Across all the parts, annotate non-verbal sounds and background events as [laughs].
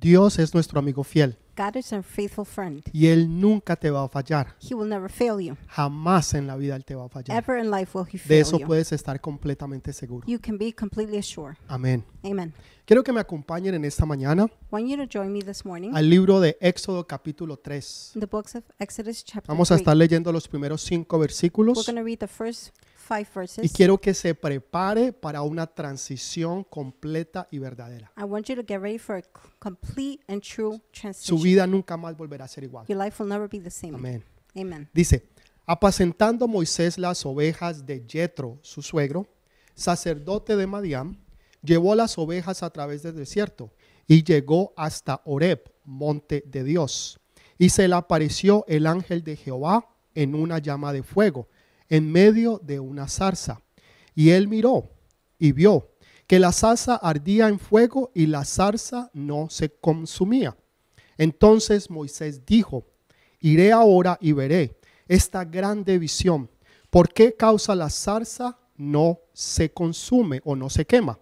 Dios es nuestro amigo fiel God is our faithful friend. y Él nunca te va a fallar. He will never fail you. Jamás en la vida Él te va a fallar. Ever in life will he De fail eso you. puedes estar completamente seguro. You can be completely assured. Amén. Amen. Quiero que me acompañen en esta mañana want you to join me this morning al libro de Éxodo capítulo 3. in the books of Exodus chapter Vamos a 3. estar leyendo los primeros cinco We're versículos to read the first five y quiero que se prepare para una transición completa y verdadera. I want you to get ready for a complete and true Su transition. vida nunca más volverá a ser igual. Your life will never be the same. Amén. Amen. Dice, apacentando Moisés las ovejas de Jetro, su suegro, sacerdote de Madián, llevó las ovejas a través del desierto y llegó hasta Horeb, monte de Dios. Y se le apareció el ángel de Jehová en una llama de fuego, en medio de una zarza. Y él miró y vio que la zarza ardía en fuego y la zarza no se consumía. Entonces Moisés dijo, Iré ahora y veré esta grande visión. ¿Por qué causa la zarza no se consume o no se quema?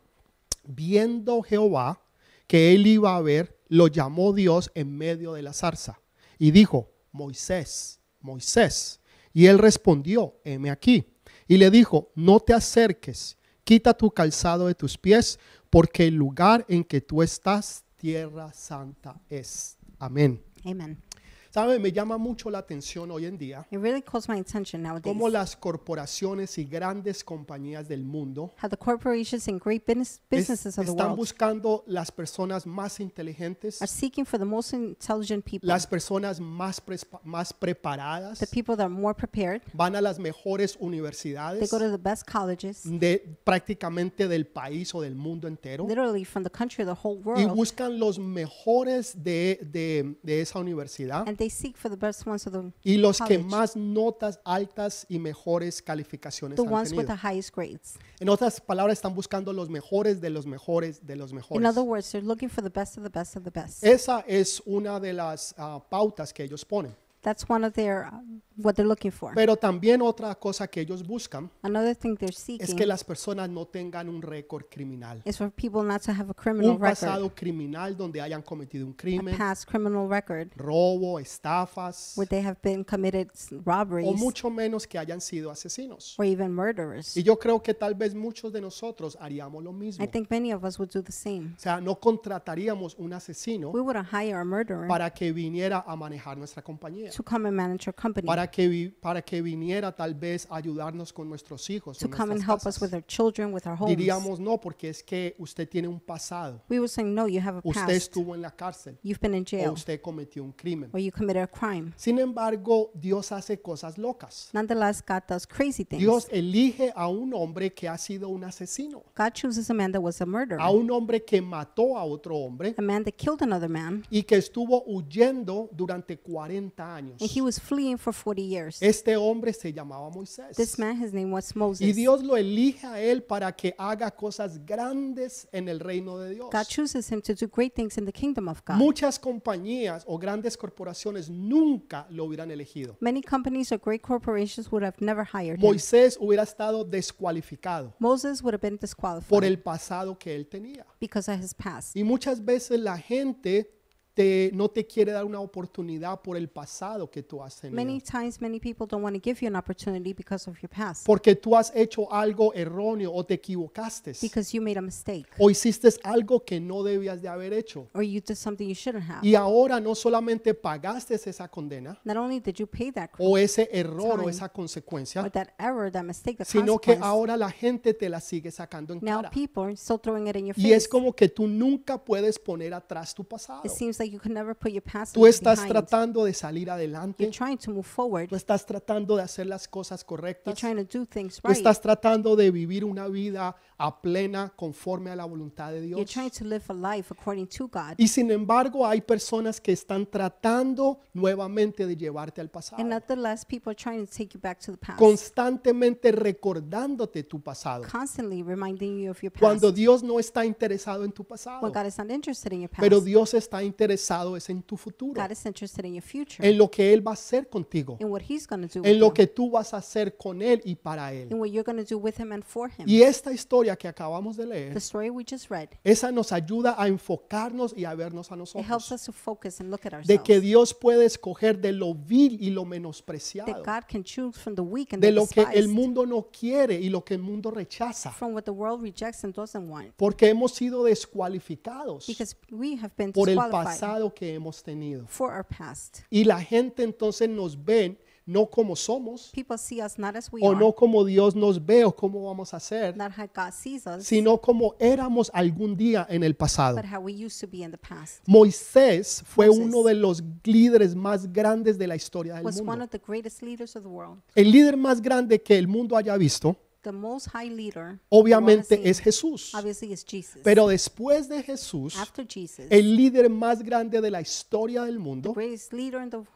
Viendo Jehová que él iba a ver, lo llamó Dios en medio de la zarza y dijo, Moisés, Moisés. Y él respondió, heme aquí. Y le dijo, no te acerques, quita tu calzado de tus pies, porque el lugar en que tú estás, tierra santa es. Amén. Amen. ¿Sabe? Me llama mucho la atención hoy en día It really calls my attention nowadays cómo las corporaciones y grandes compañías del mundo how the corporations and great business, es- businesses of the están world buscando las personas más inteligentes, are seeking for the most intelligent people, las personas más, prespa- más the preparadas, people that are more prepared. van a las mejores They universidades go to the best colleges, de prácticamente del país o del mundo entero literally from the country or the whole y world, buscan los mejores de, de- de esa universidad and they seek for the best ones of the y los que college. más notas altas y mejores calificaciones the han ones with tenido. the highest grades. En otras palabras, están buscando los mejores de los mejores de los In mejores. other words, they're looking for the best of the best of the best. Esa es una de las ah, pautas que ellos ponen. That's one of their what they're looking for. Pero también otra cosa que ellos buscan Another thing they're es seeking que las personas no tengan un récord criminal. is for people not to have a criminal Un record, pasado criminal donde hayan cometido un a crimen, past criminal record robo, estafas, where they have been committed s- o robberies mucho menos que hayan sido asesinos. or even murderers. Y yo creo que tal vez muchos de nosotros haríamos lo mismo. I think many of us would do the same. O sea, no contrataríamos un asesino We wouldn't hire a murderer para que viniera a manejar nuestra compañía. to come and manage our company, para que, vi- para que viniera tal vez a ayudarnos con nuestros hijos. to come and nuestras help us casas. with our children, with our homes. Diríamos no, porque es que usted tiene un pasado. We would say, no, you have a Usted past. estuvo en la cárcel You've been in o jail usted cometió un crimen. or you committed a crime. Sin embargo, Dios hace cosas locas. Nonetheless, God does crazy things. Dios elige a un hombre que ha sido un asesino, God chooses a man that was a murderer, a un hombre que mató a otro hombre a man that killed another man, y que estuvo huyendo durante 40 años. and he was fleeing for 40 years. Este hombre se llamaba Moisés. This man, his name was Y Moses. Dios lo elige a él para que haga cosas grandes en el reino de Dios. God chooses him to do great things in the kingdom of God. Muchas compañías o grandes corporaciones nunca lo hubieran elegido. Many companies or great corporations would have never hired him. Moisés hubiera estado descualificado Moses would have been por disqualified el pasado que él tenía. because of his past. Y muchas veces la gente te- no te quiere dar una oportunidad por el pasado que tú has Many tenido. times, many people don't want to give you an opportunity because of your past, Porque tú has hecho algo erróneo o te equivocaste. because you made a mistake, O hiciste algo que no debías de haber hecho. or you did something you shouldn't have. Y ahora no solamente pagaste esa condena Not only did you pay that o ese error o Time. esa consecuencia, or that error, that mistake, the sino que ahora la gente te la sigue sacando en now cara. people are still throwing it in your Y es face. como que tú nunca puedes poner atrás tu pasado. It seems like you can never put your past Tú estás behind. tratando de salir adelante, You're trying to move forward. tú estás tratando de hacer las cosas You're correctas, trying to do things tú right. estás tratando de vivir una vida a plena conforme a la voluntad de You're Dios. trying to live a life according to God. Y sin embargo hay personas que están tratando nuevamente de llevarte al pasado, And nonetheless, people are trying to take you back to the past, constantemente recordándote tu pasado. constantly reminding you of your past. Cuando Dios no está interesado en tu pasado, when God is not interested in your past, pero Dios está interesado es en tu futuro, God is interested in your future, en lo que Él va a hacer contigo, in what He's going to do en with lo you, que tú vas a hacer con Él y para Él. in what you're going to do with Him and for Him. Y esta historia que acabamos de The leer, story we just read, esa nos ayuda a enfocarnos y a vernos a it helps nosotros. us to focus and look at De que ourselves. Dios puede escoger de lo vil y lo That menospreciado, God can choose from the weak and de the lo que el despised, mundo no quiere y lo que el mundo rechaza, from what the world rejects and doesn't want, porque hemos sido descualificados because we have been por el disqualified pasado que hemos tenido. for our past. Y la gente entonces nos ven no como somos People see us not as we o are, no como Dios nos ve o cómo vamos a ser, not how God sees us, sino como éramos algún día en el pasado. but how we used to be in the past. Moisés fue Moses uno de los líderes más grandes de la historia del Was one mundo. of the greatest leaders of the world. El líder más grande que el mundo haya visto, The most high leader, the one obviamente, seen, es Jesús. obviously is Jesus. Pero después de Jesús, After Jesus, el líder más grande de la historia del mundo, greatest leader in the wo-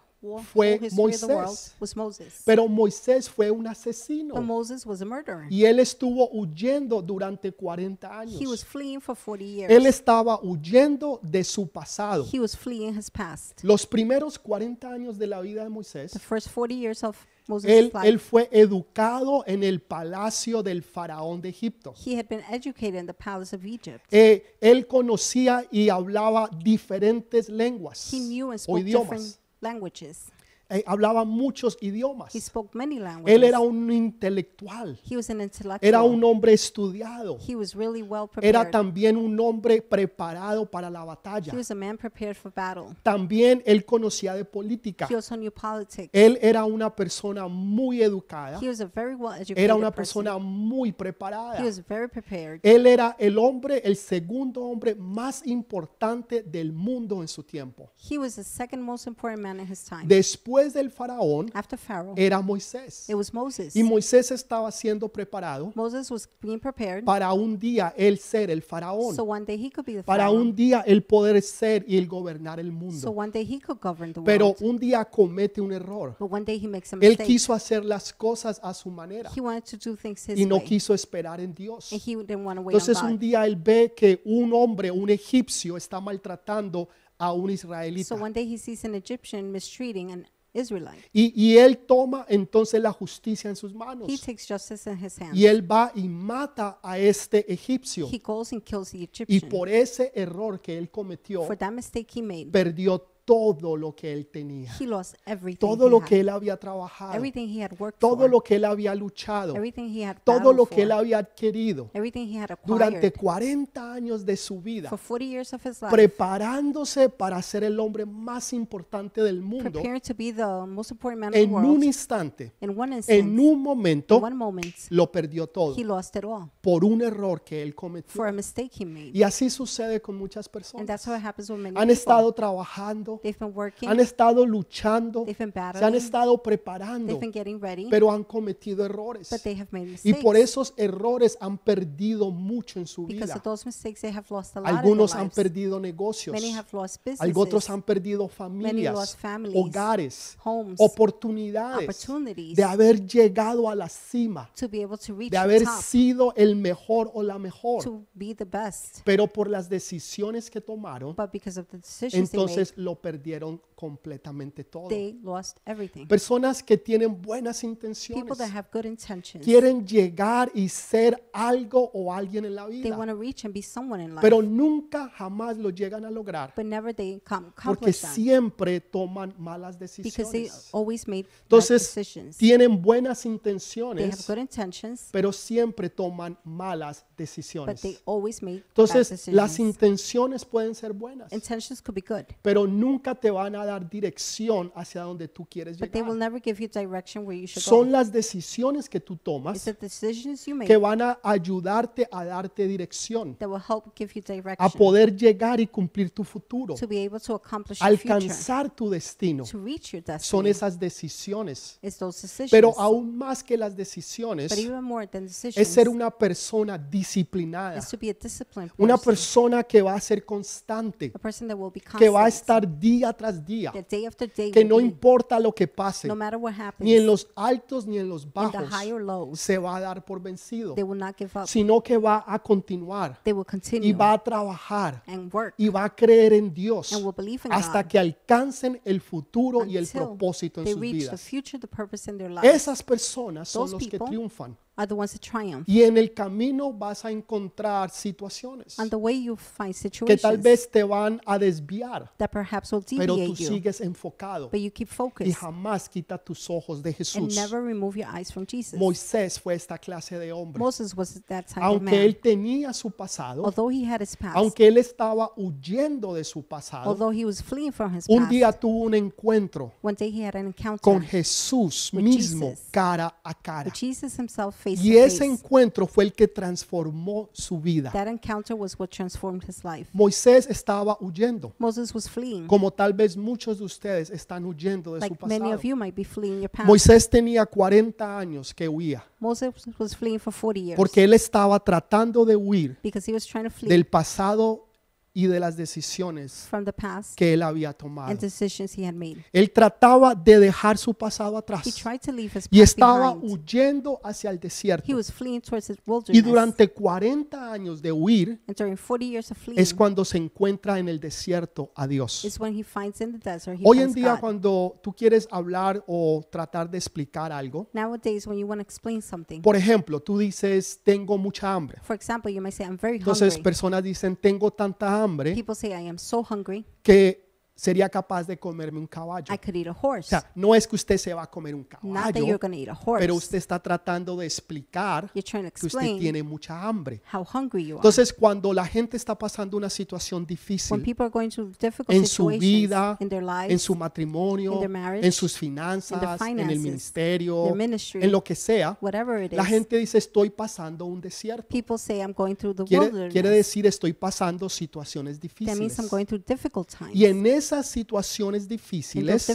fue Moisés. pero Moisés fue un asesino y él estuvo huyendo durante 40 He was años. fleeing for 40 Él estaba huyendo de su pasado. He was fleeing his past. Los primeros 40 años de la vida de Moisés, The first 40 years of Moses' él, él life, fue educado en el palacio del faraón de Egipto. he had been educated in the palace of Egypt. Eh, él conocía y hablaba diferentes lenguas He knew and o idiomas. Languages. Eh, hablaba muchos idiomas. He spoke many Él languages. era un intelectual, He was an intellectual. era un hombre estudiado, He was really well era prepared. también un hombre preparado para la batalla. He was a man prepared for battle. También él conocía de política. He also knew politics. Él era una persona muy educada, He was a very well educated era una person. persona muy He preparada. was very prepared. Él era el hombre, el segundo hombre más importante del mundo en su tiempo. He was the second most important man in his time. Después del faraón After Pharaoh, era Moisés. it was Moses. Y Moisés estaba siendo preparado Moses was being prepared para un día él ser el faraón, so one day he could be the para un día él poder ser y el gobernar el So mundo. one day he could govern the Pero world. un día comete un error. But one day he makes a Él quiso hacer las cosas a su manera He wanted to do things his y no way. quiso esperar en Dios. And he didn't want to wait Entonces on un día él ve que un hombre, un egipcio, está maltratando a un israelita. So one day he sees an Egyptian mistreating an Israelite. Y, y él toma entonces la justicia en sus He manos. takes justice in his hands. Y él va y mata a este egipcio. He goes and kills the Y Egyptian. por ese error que él cometió, For that mistake he made, perdió todo lo que él tenía. he lost everything. Todo he lo had. que él había trabajado. Everything he had worked Todo for. lo que él había luchado. Everything he had Todo lo que él había adquirido. Everything he had Durante acquired 40 años de su vida. for 40 years of his life. Preparándose para ser el hombre más importante del mundo. To be the most important man in the En un instante, In one instant, en un in momento, one moment, lo perdió todo. he lost it all Por un error que él cometió. for a mistake he made. Y así sucede con muchas And personas. that's how it happens with many Han people. estado trabajando, They've been working, han estado luchando, they've been se han estado preparando, they've been getting ready, pero han cometido errores. Y mistakes. por esos errores han perdido mucho en su Because vida. of those mistakes, Algunos han perdido negocios. Many have lost Otros han perdido familias, families, hogares, homes, oportunidades de haber llegado a la cima, de the haber top, sido el mejor o la mejor. Pero por las decisiones que tomaron, But because of the decisions they made, entonces lo perdieron completamente todo. they lost everything. Personas que tienen buenas People intenciones, that have good intentions, quieren llegar y ser algo o alguien en la they vida, want to reach and be someone in life, pero nunca jamás lo llegan a lograr but never they com- porque accomplish that siempre toman malas because they decisiones. always made bad Entonces decisions. tienen buenas They have intenciones, good intentions, pero siempre toman malas but decisiones. they always make bad Entonces las decisions. intenciones pueden ser buenas, Intentions could be good, pero nunca te van a dar dirección hacia donde tú quieres but they will llegar. never give you direction where you should Son go. las decisiones que tú It's tomas the decisions you make que van a ayudarte a darte dirección, that will help give you a direction poder llegar y cumplir tu futuro, to be able to accomplish your future, alcanzar tu destino. to reach your Son destiny. esas decisiones. It's those decisions. Pero aún más que las decisiones, but even more than decisions, es ser una persona disciplinada, is to be a disciplined una person, persona que va a ser constante, a person that will be que va a constant, estar día tras día, that day after day, que will no be, importa lo que pase, no matter what happens, ni en los altos ni en los in the bajos, high or lows, se va a dar por vencido, they will not give up. sino que va a continuar They will y va a trabajar and work y va a creer en Dios and will believe in hasta God que alcancen el futuro y el until propósito en they sus reach the vidas. future, the purpose in their lives. Esas personas son Those los que people triunfan. Are the ones that triumph. Y en el camino vas a encontrar situaciones On the way, you find que tal situations vez te van a desviar, that perhaps will pero tú deviate you, sigues enfocado but you keep y focused jamás quita tus ojos de and Jesús. never remove your eyes from Jesus. Moisés fue esta clase de hombre. Moses was that type of Aunque él tenía su pasado, Although he had his past, aunque él estaba huyendo de su pasado, although he was fleeing from his un past, día tuvo un encuentro one day he had an encounter con Jesús With mismo Jesus. cara a cara. with Jesus himself face Y ese encuentro fue el que transformó su vida. That encounter was what transformed his life. Moisés estaba huyendo, Moses was fleeing, como tal vez muchos de ustedes están huyendo de su like many pasado. of you might be fleeing your past. Moisés tenía 40 años que huía, Moses was fleeing for 40 years porque él estaba tratando de huir because he was trying to flee del pasado y de las decisiones que él había tomado. Él trataba de dejar su pasado atrás y estaba huyendo hacia el desierto. was fleeing towards his Y durante 40 años de huir and during 40 years of fleeing es cuando se encuentra en el desierto a Dios. Hoy en día cuando tú quieres hablar o tratar de explicar algo, por ejemplo, tú dices, tengo mucha hambre. Entonces personas dicen, tengo tanta hambre People say, I am so hungry, que sería capaz de comerme un caballo. I could eat a O horse. sea, no es que usted se va a comer un Not that you're caballo, going to eat a horse. pero usted está tratando de explicar You're trying to que usted explain tiene mucha hambre. how hungry you are. Entonces, cuando la gente está pasando una situación When difícil people are going through difficult en su situations vida, in their lives, en su matrimonio, in their marriage, en sus in finanzas, en el finances, ministerio, their ministry, en lo que sea, whatever it la is, gente dice, estoy pasando un desierto. people say, I'm going through the Quiere, wilderness. quiere decir, estoy pasando situaciones that means difíciles. I'm going through difficult times. Y en esas situaciones difíciles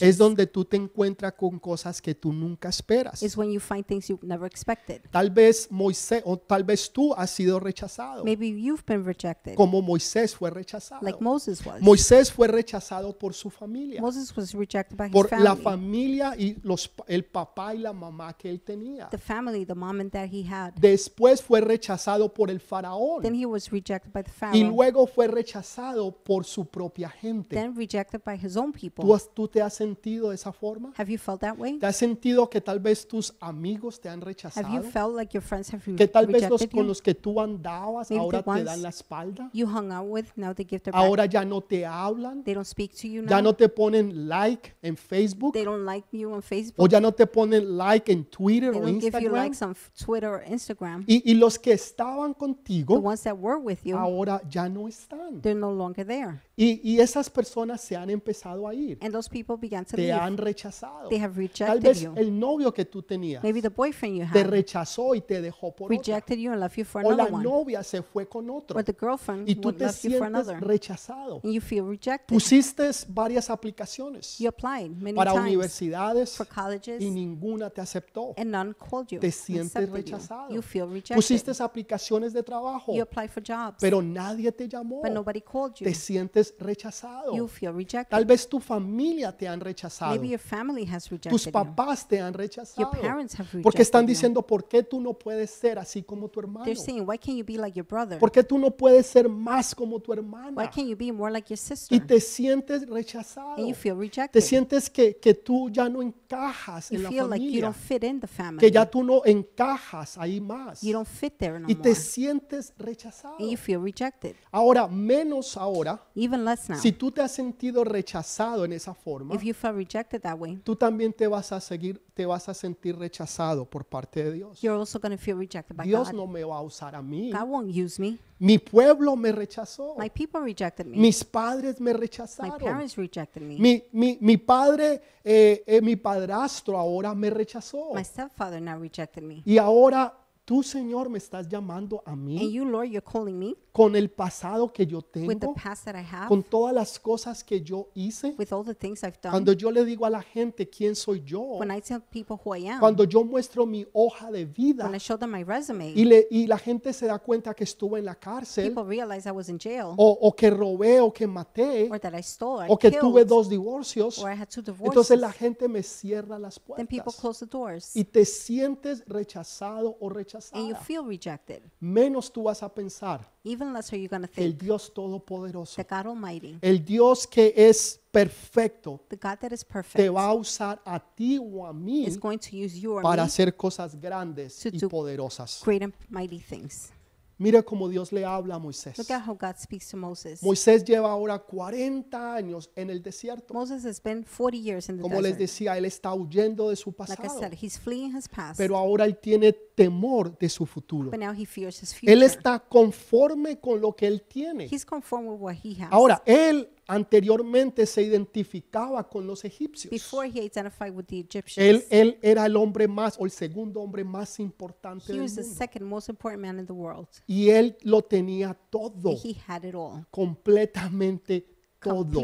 es donde tú te encuentras con cosas que tú nunca esperas. is when you find things you never expected. Tal vez Moisés o tal vez tú has sido rechazado, Maybe you've been rejected, como Moisés fue rechazado. like Moses was. Moisés fue rechazado por su familia, Moses was rejected by his por la family. familia y los, el papá y la mamá que él tenía. the family, the mom and dad he had. Después fue rechazado por el faraón Then he was rejected by the y Pharaoh. luego fue rechazado por su propia gente. Then rejected by his own people. ¿Tú, has- ¿Tú te has sentido de esa forma? Have you felt that way? ¿Te has sentido que tal vez tus amigos te han Have you rechazado? felt like your friends have re- Que tal vez los con you? los que tú andabas Maybe ahora te dan la espalda, You hung out with, now they give their back. ahora ya no te hablan, They don't speak to you ya now. no te ponen like en Facebook They don't like you on o Facebook. ya no te ponen like en Twitter They o don't give you Instagram. likes on f- Twitter or Instagram. Y, y los que estaban The contigo ones that were with you, ahora ya no están. they're no longer there. Y, y esas personas se han empezado a ir, And those people began to te leave. han rechazado. They have Tal rejected vez you. el novio que tú tenías Maybe the boyfriend you te had rechazó y te dejó por rejected you and left you for O la another one. novia se fue con otro Or the girlfriend y tú would te left you for sientes another. rechazado. And you feel rejected. Pusiste varias aplicaciones You applied many para times universidades for colleges y ninguna te aceptó. and none called you. Te sientes accepted rechazado. You. you feel rejected. Aplicaciones de trabajo, You applied for jobs, pero nadie te llamó. but nobody called you. Te sientes rechazado. You feel rejected. Tal vez tu familia te han rechazado. Maybe your family has rejected Tus papás te han rechazado. Your parents have rejected Porque están you. diciendo, ¿por qué tú no puedes ser así como tu hermano? They're saying, why can't you be like your brother? ¿Por qué tú no puedes ser más como tu Why hermana? can't you be more like your Y sister? te sientes rechazado. And you feel Te sientes que, que tú ya no encajas You en la feel like you familia. don't fit in the family. Que ya tú no encajas ahí más. You don't fit there no Y te more. sientes rechazado. And you feel rejected. Ahora, menos ahora, Even less now. Si tú te has sentido rechazado en esa forma, If you felt rejected that way, tú también te vas a seguir, te vas a sentir rechazado por parte de Dios. you're also going to feel rejected by Dios God. no me va a usar a mí. God won't use me. Mi pueblo me rechazó. My people rejected me. Mis padres me My rechazaron. parents rejected me. Mi, mi, mi padre, eh, eh, mi padrastro ahora me rechazó. My stepfather now rejected me. Y ahora tú, Señor, me estás llamando a And mí you, Lord, you're calling me con el pasado que yo with the tengo, past that I have, con todas las cosas que yo hice. with all the things I've done. Cuando yo le digo a la gente quién soy yo, When I tell people who I am, cuando yo muestro mi hoja de vida when I show them my resume, y, le, y la gente se da cuenta que estuve en la cárcel people realize I was in jail, o, o que robé o que maté or that I stole, I o que tuve killed, dos divorcios, or I had two entonces divorces. la gente me cierra las Then people puertas close the doors, y te sientes rechazado o and you rechazada. feel rejected. Menos tú vas a pensar Even less are you going to que el think Dios Todopoderoso, that God Almighty, el Dios que es perfecto, the God that is te perfect, va a usar a ti o a mí is going to use you or para me hacer cosas grandes to y do poderosas. great and mighty things. Mira cómo Dios le habla a Moisés. Look at how God speaks to Moses. Moisés lleva ahora 40 años en el desierto. Moses has been 40 years in the Como les desert. decía, él está huyendo de su Like I pasado, said, he's fleeing his past, pero ahora él tiene temor de su futuro. but now he fears his Él future. está conforme con lo que él tiene. He's with what he has. Ahora, él anteriormente se identificaba con los egipcios. Before he identified with the Él, Egyptians, él era el hombre más o el segundo hombre más importante he del was the mundo. second most important man in the world. Y él lo tenía todo, he had it all, completamente todo.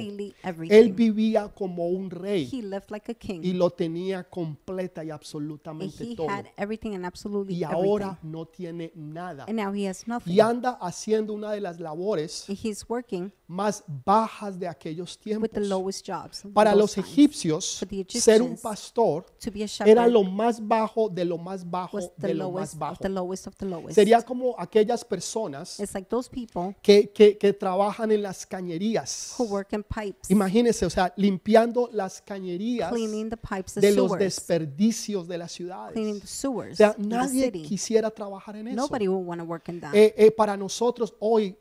Él vivía como un rey He lived like a y king, lo tenía completa y and absolutamente he todo. had everything and absolutely Y ahora everything. no tiene nada. And now he has nothing. Y anda haciendo una de las labores And he's working más bajas de aquellos with tiempos. the lowest jobs. Para los times. egipcios, For the ser un pastor To be a era lo más bajo de lo más bajo was the de lo más of bajo. the lowest of the lowest. Sería como aquellas personas like those people que, que- que trabajan en las cañerías. who work in pipes, Imagínense, o sea, limpiando las cañerías cleaning the pipes, the de los sewers, desperdicios de las ciudades. cleaning the O sewers sea, in the nadie city. quisiera trabajar en eso. Nobody would want to work in that. Eh, eh, para nosotros hoy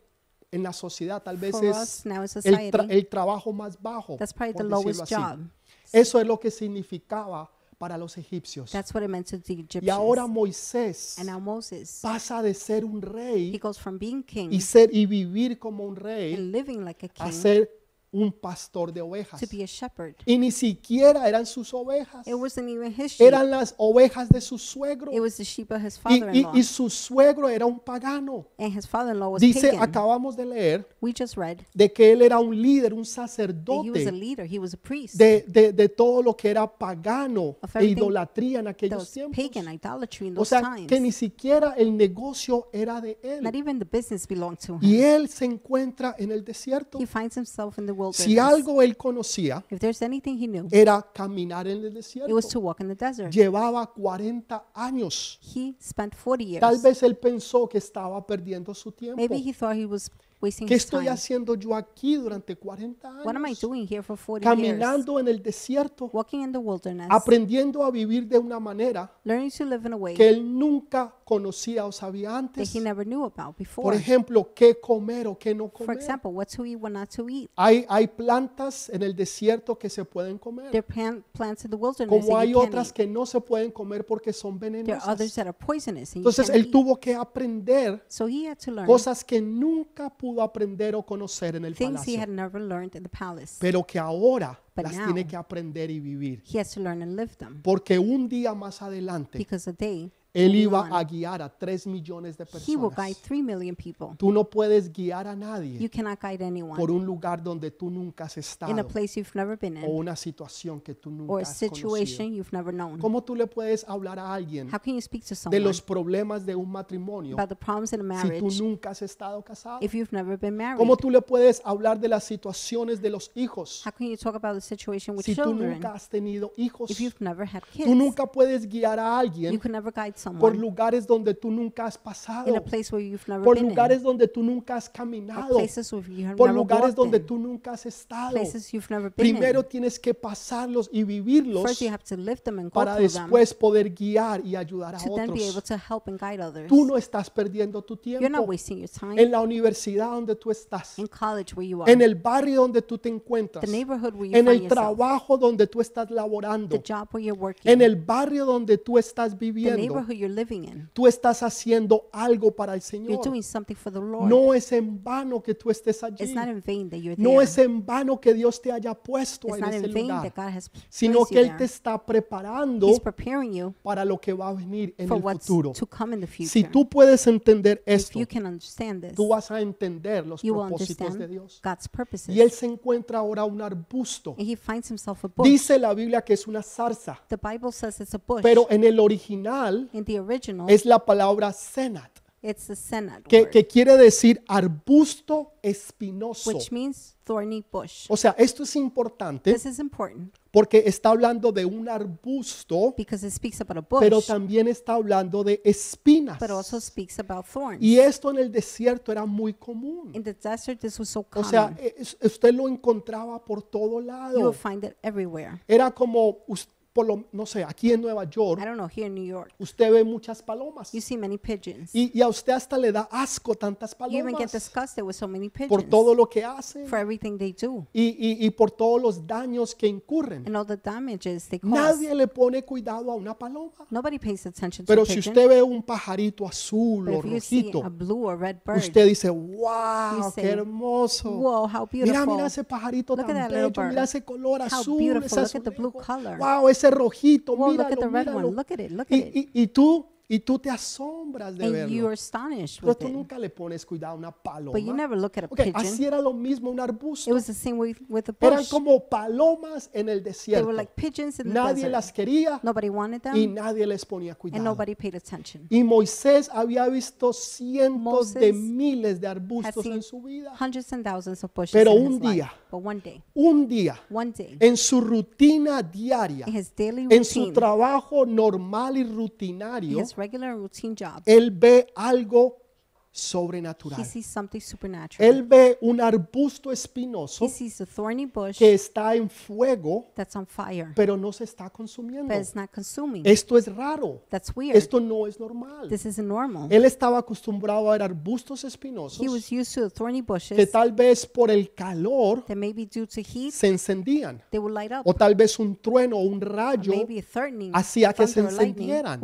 en la sociedad tal vez For es us now in el, tra- el trabajo más bajo. that's probably the por decirlo lowest así. job. Eso es lo que significaba para los egipcios. That's what it meant to the Y ahora Egyptians. Moisés And now Moses, pasa de ser un he rey goes from being king y ser y vivir como un rey and living like a a king ser un pastor de ovejas. to be a shepherd. Y ni siquiera eran sus ovejas, It wasn't even his sheep. eran las ovejas de su suegro. It was the sheep of his Y, y- y su suegro era un pagano. And his was Dice, pagan. acabamos de leer, We just read de que él era un líder, un that he was a sacerdote leader. He was a priest. de, de- de todo lo que era pagano e idolatría en aquellos tiempos. pagan O sea, times. que ni siquiera el negocio era de Not él. even the business belonged to Y him. él se encuentra en el desierto. He finds himself in the Si algo él conocía, If there's anything he knew, era caminar en el it was desierto. to walk in the desert. Llevaba 40 años. He spent 40 Tal years. vez él pensó que estaba perdiendo su tiempo. Maybe he thought he was wasting ¿Qué estoy time. haciendo yo aquí durante 40 What am I años? doing here for 40 years? Caminando en el desierto, Walking in the wilderness, aprendiendo a vivir de una manera learning to live in a way que él nunca conocía o sabía that antes. he never knew about Por before. ejemplo, qué comer o qué no For comer. example, what to eat, what not to eat. Hay, hay plantas en el desierto que se pueden comer, There are plants in the wilderness como that hay you can't otras eat. que no se pueden comer porque son There are others venenosas. that are poisonous and you Entonces can't él eat. tuvo que aprender So he had to learn cosas que nunca pudo aprender o conocer en el things he palacio, had never learned in the palace. pero que ahora But las now- tiene que aprender y vivir. He has to learn and live them Porque un día más adelante because a day él iba a guiar a 3 millones de he will guide personas. 3 million people. Tú no puedes guiar a You nadie cannot guide anyone por un lugar donde tú nunca has in a estado place you've never been o in una situación que tú or nunca a has conocido. situation you've never known. ¿Cómo tú le puedes hablar a alguien How can you speak to de someone los problemas de un matrimonio about the problems in a si tú marriage nunca has estado casado? if you've never been married? ¿Cómo tú le puedes hablar de las situaciones de los hijos How can you talk about the situation with si tú children nunca has tenido hijos? if you've never had Tú kids? nunca puedes guiar a You alguien can never guide por lugares donde tú nunca has pasado, por been in, lugares donde tú nunca has caminado, por lugares donde in, tú nunca has estado. Primero tienes que pasarlos y vivirlos First, you have to live them and go para después poder guiar y ayudar a otros. Tú no estás perdiendo tu You're not tiempo wasting your time. en la universidad donde tú estás, en el barrio donde tú te encuentras, en el trabajo donde tú estás laborando, job where you're working, en el barrio donde tú estás viviendo. Neighborhood neighborhood you're living in. Tú estás haciendo algo para el You're Señor. doing something for the Lord. No es en vano que tú estés allí. It's not in vain that you're No there. es en vano que Dios te haya puesto It's en not ese in vain lugar, that God has sino que you Él te está preparando He's preparing you para lo que va a venir en for el what's futuro. to come in the Si future. tú puedes entender If esto, you can understand this, tú vas a entender los you will propósitos de understand Dios. God's purposes. Y Él se encuentra ahora un arbusto. And he finds himself a bush. Dice la Biblia que es una zarza, The Bible says it's a bush. pero en el original in the original, es la palabra senat, it's the senate que, word, que quiere decir arbusto espinoso. which means thorny bush. O sea, esto es importante This is important porque está hablando de un arbusto, because it speaks about a bush, pero también está hablando de espinas. but also speaks about thorns. Y esto en el desierto era muy común. in the desert, this was so O common. sea, es- usted lo encontraba por todo you lado. will find it everywhere. Era como, us- por lo, no sé, aquí en Nueva I York, don't know, here in New York, usted ve muchas palomas. you see many pigeons. Y, y a usted hasta le da asco tantas you even get palomas disgusted with so many por pigeons todo lo que hacen for everything they do y, y- y por todos los daños que incurren. and all the damages they cause. Nadie le pone cuidado a una paloma. Nobody pays attention to Pero a si pigeon. usted ve un pajarito azul but o if you see rojito, a blue or red bird, usted dice, wow, qué say, hermoso. Whoa, how Mira, beautiful. mira ese pajarito Look tan at that little bello, bird. mira ese color How azul, beautiful. ese Look at the blue azulejo. color. Wow, ese rojito, míralo, míralo. y- y tú, y tú te asombras de and verlo. you're astonished Pero with tú it. nunca le pones cuidado a una paloma. But you never look at a Ok, pigeon. así era lo mismo un It arbusto. was the same with the Eran como palomas en el They desierto. were like pigeons in the Nadie desert. las quería Nobody wanted them, y nadie les ponía and cuidado. nobody paid attention. Y Moisés había visto cientos de miles de arbustos en su vida. hundreds and thousands of bushes Pero in un his life. día, But one day, Un día, one day, en su rutina diaria, in his daily en su trabajo normal y rutinario, his regular routine job, él ve algo sobrenatural. sees something supernatural. Él ve un arbusto espinoso He sees a thorny bush que está en fuego, that's on fire, pero no se está consumiendo. but it's not consuming. Esto es raro. That's weird. Esto no es normal. This isn't normal. Él estaba acostumbrado a ver arbustos He espinosos was used to the thorny que bushes tal vez por el calor that maybe due to heat, se encendían. they would light up. O tal vez un trueno o un rayo hacía que se encendieran.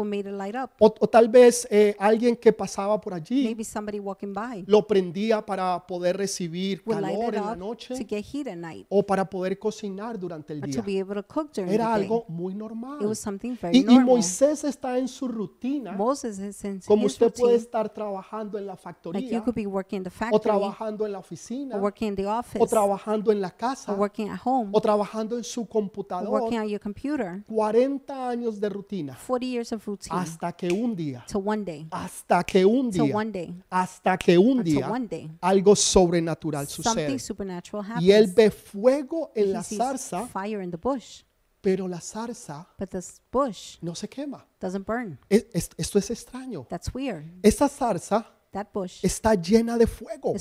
O, o tal vez eh, alguien que pasaba por allí somebody walking by lo prendía para poder recibir would light calor it en la up to noche get heat at night o para poder cocinar durante el or to día. be able to cook during Era the day. algo muy It normal. was something very Y, y normal. Moisés está en su rutina, Moses is in como his usted puede routine, estar trabajando en la like you factoría could be working in the o factory, trabajando en la oficina or working in the office, o trabajando en la or casa working at home, o trabajando en su or computador. working on your computer. 40 años de rutina 40 years of routine hasta que un día, till one day, hasta que un día, one day, hasta que un día algo sobrenatural sucede. Y él ve fuego en la zarza, fire in the bush, pero la zarza but this bush no se quema. doesn't burn. Es- es- Esto es extraño. That's weird. Esta zarza That bush está llena de fuego,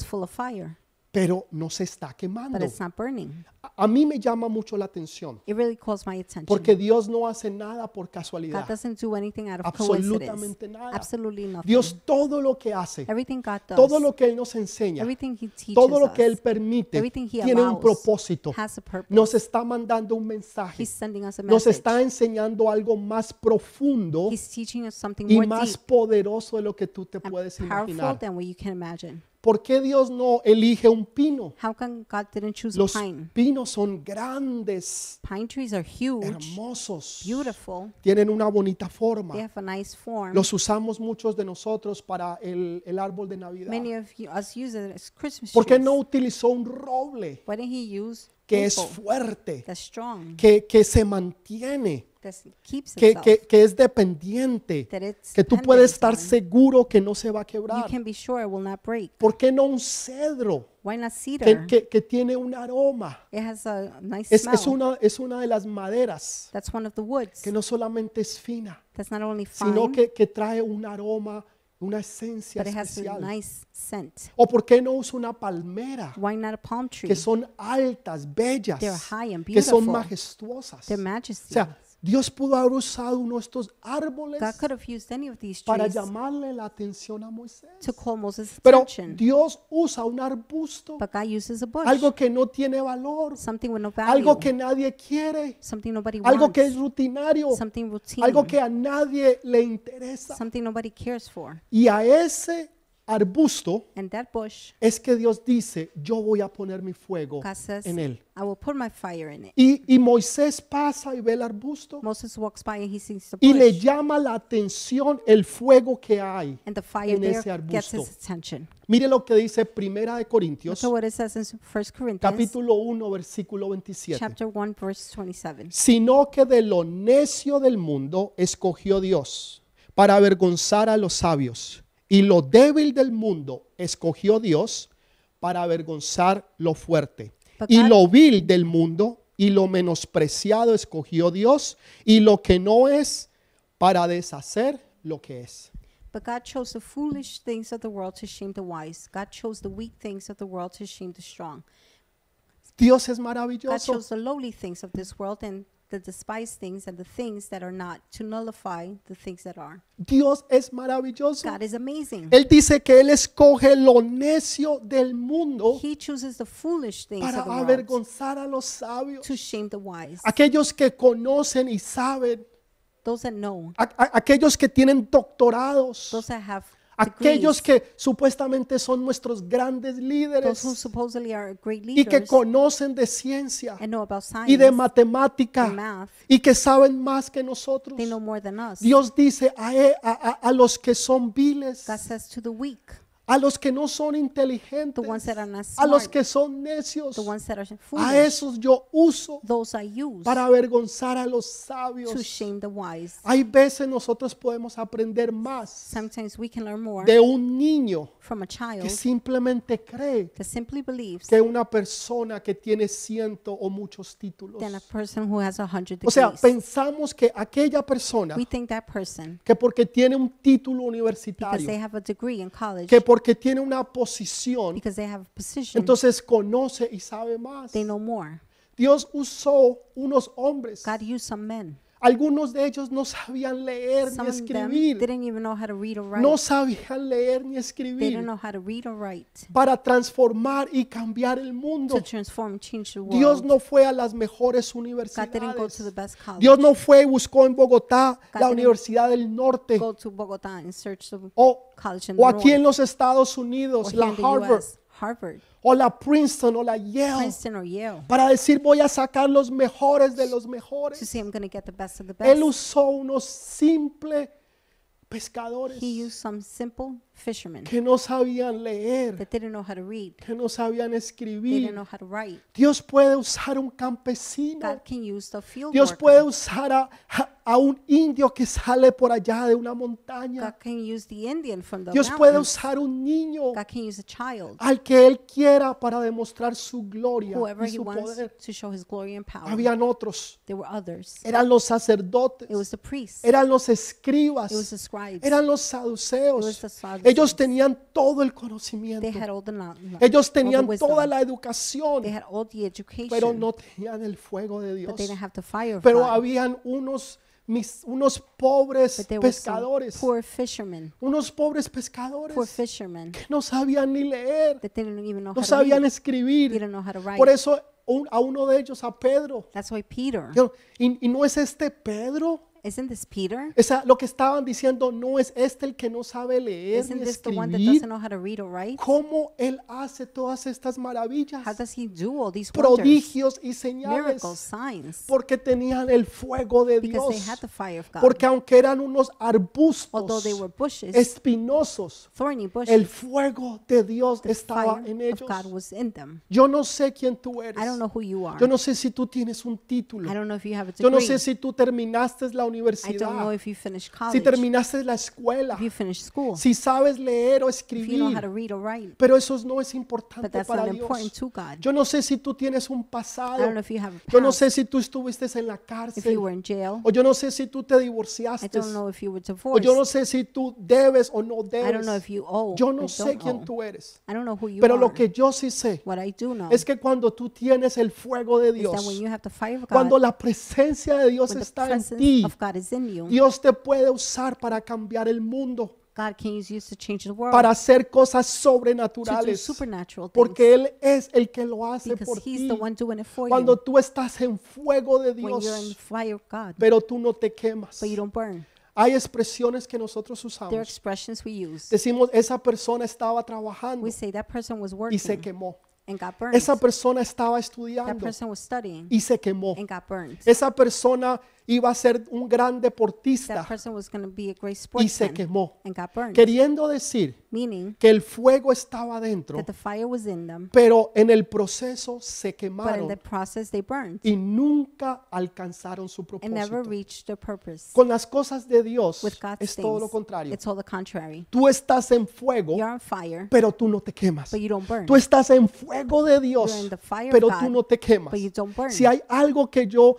pero no se está quemando. but it's not burning. A- A mí me llama mucho la atención, It really calls my attention. porque Dios no hace nada por God casualidad. doesn't do anything out of coincidence. Absolutamente nada. Absolutely nothing. Dios todo lo que hace, everything God does, todo lo que Él nos enseña, everything He teaches todo lo que us, Él permite, He tiene un propósito. has a purpose. Nos está mandando un mensaje. He's sending us a Nos message. está enseñando algo más profundo He's teaching us something y more más deep poderoso de lo que tú te and puedes powerful imaginar. than what you can imagine. ¿Por qué Dios no elige un pino? How come God didn't choose Los a pine? pinos son grandes, Pine trees are huge, hermosos, beautiful. tienen una bonita They forma. have a nice form. Los usamos muchos de nosotros para el, el árbol de Navidad. Many of you, us use it as Christmas ¿Por qué trees. no utilizó un roble Why didn't He use que es maple fuerte, that's strong, que, que se mantiene, que, que, que es dependiente, that it's que tú puedes estar seguro que no se va a quebrar? can be sure it will not break. ¿Por qué no un cedro Why not que, cedar? que- que tiene un aroma? It has a nice Es, es una, es una de las maderas That's one of the woods. que no solamente es fina, fine, sino que, que trae un aroma, una esencia especial. nice. ¿O por qué no usa una palmera? Why not a palm tree? Que son altas, bellas, They're high and que son majestuosas. O sea, Dios pudo haber usado uno de estos árboles God could have used any of these para trees llamarle la atención a Moisés. to call Moses' Pero attention. Dios usa un arbusto, But God uses a bush, algo que no tiene valor, something with no value, algo que nadie quiere, something nobody algo que es rutinario, something routine, algo que a nadie le interesa. something nobody cares for. Y a ese arbusto And that bush, es que Dios dice, yo voy a poner mi fuego God says, en él. I will put my fire in it. Y, y Moisés pasa y ve el arbusto Moses walks by and he sees the y le bush, llama la atención el fuego que hay. and the fire en ese there gets arbusto. his attention. Mire lo que dice Primera de Corintios, So what it says in 1 Corinthians, capítulo 1, versículo 27. chapter 1, verse 27. Sino que de lo necio del mundo escogió Dios para avergonzar a los sabios. Y lo débil del mundo escogió Dios para avergonzar lo fuerte. Y God- lo vil del mundo y lo menospreciado escogió Dios y lo que no es para deshacer lo que es. But God chose the foolish things of the world to shame the wise. God chose the weak things of the world to shame the strong. Dios es God maravilloso. chose the lowly things of this world and the despised things and the things that are not to nullify the things that are. Dios es maravilloso. God is amazing. Él dice que Él escoge lo necio del mundo He chooses the foolish things para of the world avergonzar a los sabios. to shame the wise. Aquellos que conocen y saben, Those that know, a- a- aquellos que tienen doctorados, those that have aquellos que supuestamente son nuestros grandes líderes y que conocen de ciencia y de matemática y que saben más que nosotros. Dios dice a, e- a- a- a los que son viles, To the a los que no son the inteligentes, ones that are not a los smart, que son necios, the ones that are a foolish, esos yo uso those I use para avergonzar a los to sabios. shame the wise. Hay veces nosotros podemos aprender más Sometimes we can learn more de un niño from a que child simplemente cree that simply believes que una persona que tiene ciento o muchos títulos. than a person who has a hundred O sea, pensamos que aquella persona We think that person, que porque tiene un título because they universitario, have a degree in college, que porque tiene una posición, because they have a position, entonces conoce y sabe más. they know more. Dios usó unos hombres. God used some men. Algunos de ellos no sabían leer Some ni escribir. No sabían leer ni They escribir. didn't know how to read or write para transformar y cambiar el mundo. to transform and change the Dios no fue a las mejores universidades. Dios no fue y buscó en Bogotá God la Universidad del Norte o, o aquí en los Estados Unidos, la Harvard US, Harvard, o la Princeton o la Yale, Princeton, or Yale, para decir voy a sacar los mejores de los to mejores. say I'm going to get the best of the Él best. usó unos simples pescadores He used some simple fishermen que no sabían leer, that didn't know how to read, que no sabían they escribir. didn't know how to write. Dios puede usar un campesino. God can use the field Dios worker. puede usar a, a- a un indio que sale por allá de una montaña. God can use the Indian from the Dios puede mountains. usar un niño God can use a child, al que Él quiera para demostrar su gloria whoever y he su wants poder. to show his glory and power. Habían otros, There were others. eran los sacerdotes, It was the priests. eran los It was escribas, the scribes. eran los It was saduceos. the. Ellos tenían todo el conocimiento, They had all the knowledge. ellos tenían toda la educación, pero no tenían el fuego de Dios. but they didn't have the fire of Pero habían unos, mis- unos pobres pescadores. poor fishermen, unos pobres pescadores poor fishermen que no sabían ni leer, that didn't even know no how to sabían read, escribir. didn't know how to write. Por eso un- a uno de ellos, a Pedro, That's why Peter, y, y no es este Pedro, isn't this Peter? esa, lo que estaban diciendo, no es este el que no sabe leer Isn't ni this the one that escribir. doesn't know how to read or write? ¿Cómo él hace todas estas maravillas, How does he do all these wonders, prodigios y señales? miracles, signs? Porque tenían el fuego de Because they Dios. had the fire of God. Porque aunque eran unos Although arbustos they were bushes, espinosos, thorny bushes, el fuego de Dios the estaba fire en of ellos. God was in them. Yo no sé quién tú eres. I don't know who you are. Yo no sé si tú tienes un título. I don't know if you have a Yo no degree. sé si tú terminaste la I don't know universidad, if you finished si college, terminaste la escuela, if you finished school, si sabes leer o if you know how to escribir, read or write. pero eso no es But importante that's para not important Dios. to God. Yo no sé si tú tienes un I don't pasado, know if you have a yo no past, sé si tú estuviste en la if cárcel, you were in jail. o yo no sé si tú te I divorciaste, don't know if you were o divorced. yo no sé si tú debes o no I don't know debes. if you owe Yo or no sé don't quién owe. tú eres, I don't know who you pero lo are. que yo sí sé What I do know es que cuando tú tienes el fuego de is that when Dios, you have the fire of cuando la presencia de Dios when the está en presence ti, of God is in you, Dios te puede usar para cambiar el mundo, God can use you to change the world, para hacer cosas to do sobrenaturales, supernatural things, porque Él es el que lo hace because por He's ti. the one doing it for Cuando you. tú estás en fuego de When you're in the Dios, fire of God, pero tú no te quemas. but you don't burn. Hay expresiones que nosotros There are usamos. expressions we use. Decimos, esa persona estaba trabajando We say that person was y se working quemó. and got burned. Esa persona estaba That estudiando person was studying y se quemó. and got burned. Esa persona iba a ser un gran deportista person was going to be a great y se quemó. Queriendo decir que el fuego estaba dentro, pero en el proceso se quemaron y nunca alcanzaron su propósito. Con las cosas de Dios es todo lo contrario. Tú estás en fuego, pero tú no te quemas. Tú estás en fuego de Dios, pero tú no te quemas. Si hay algo que yo,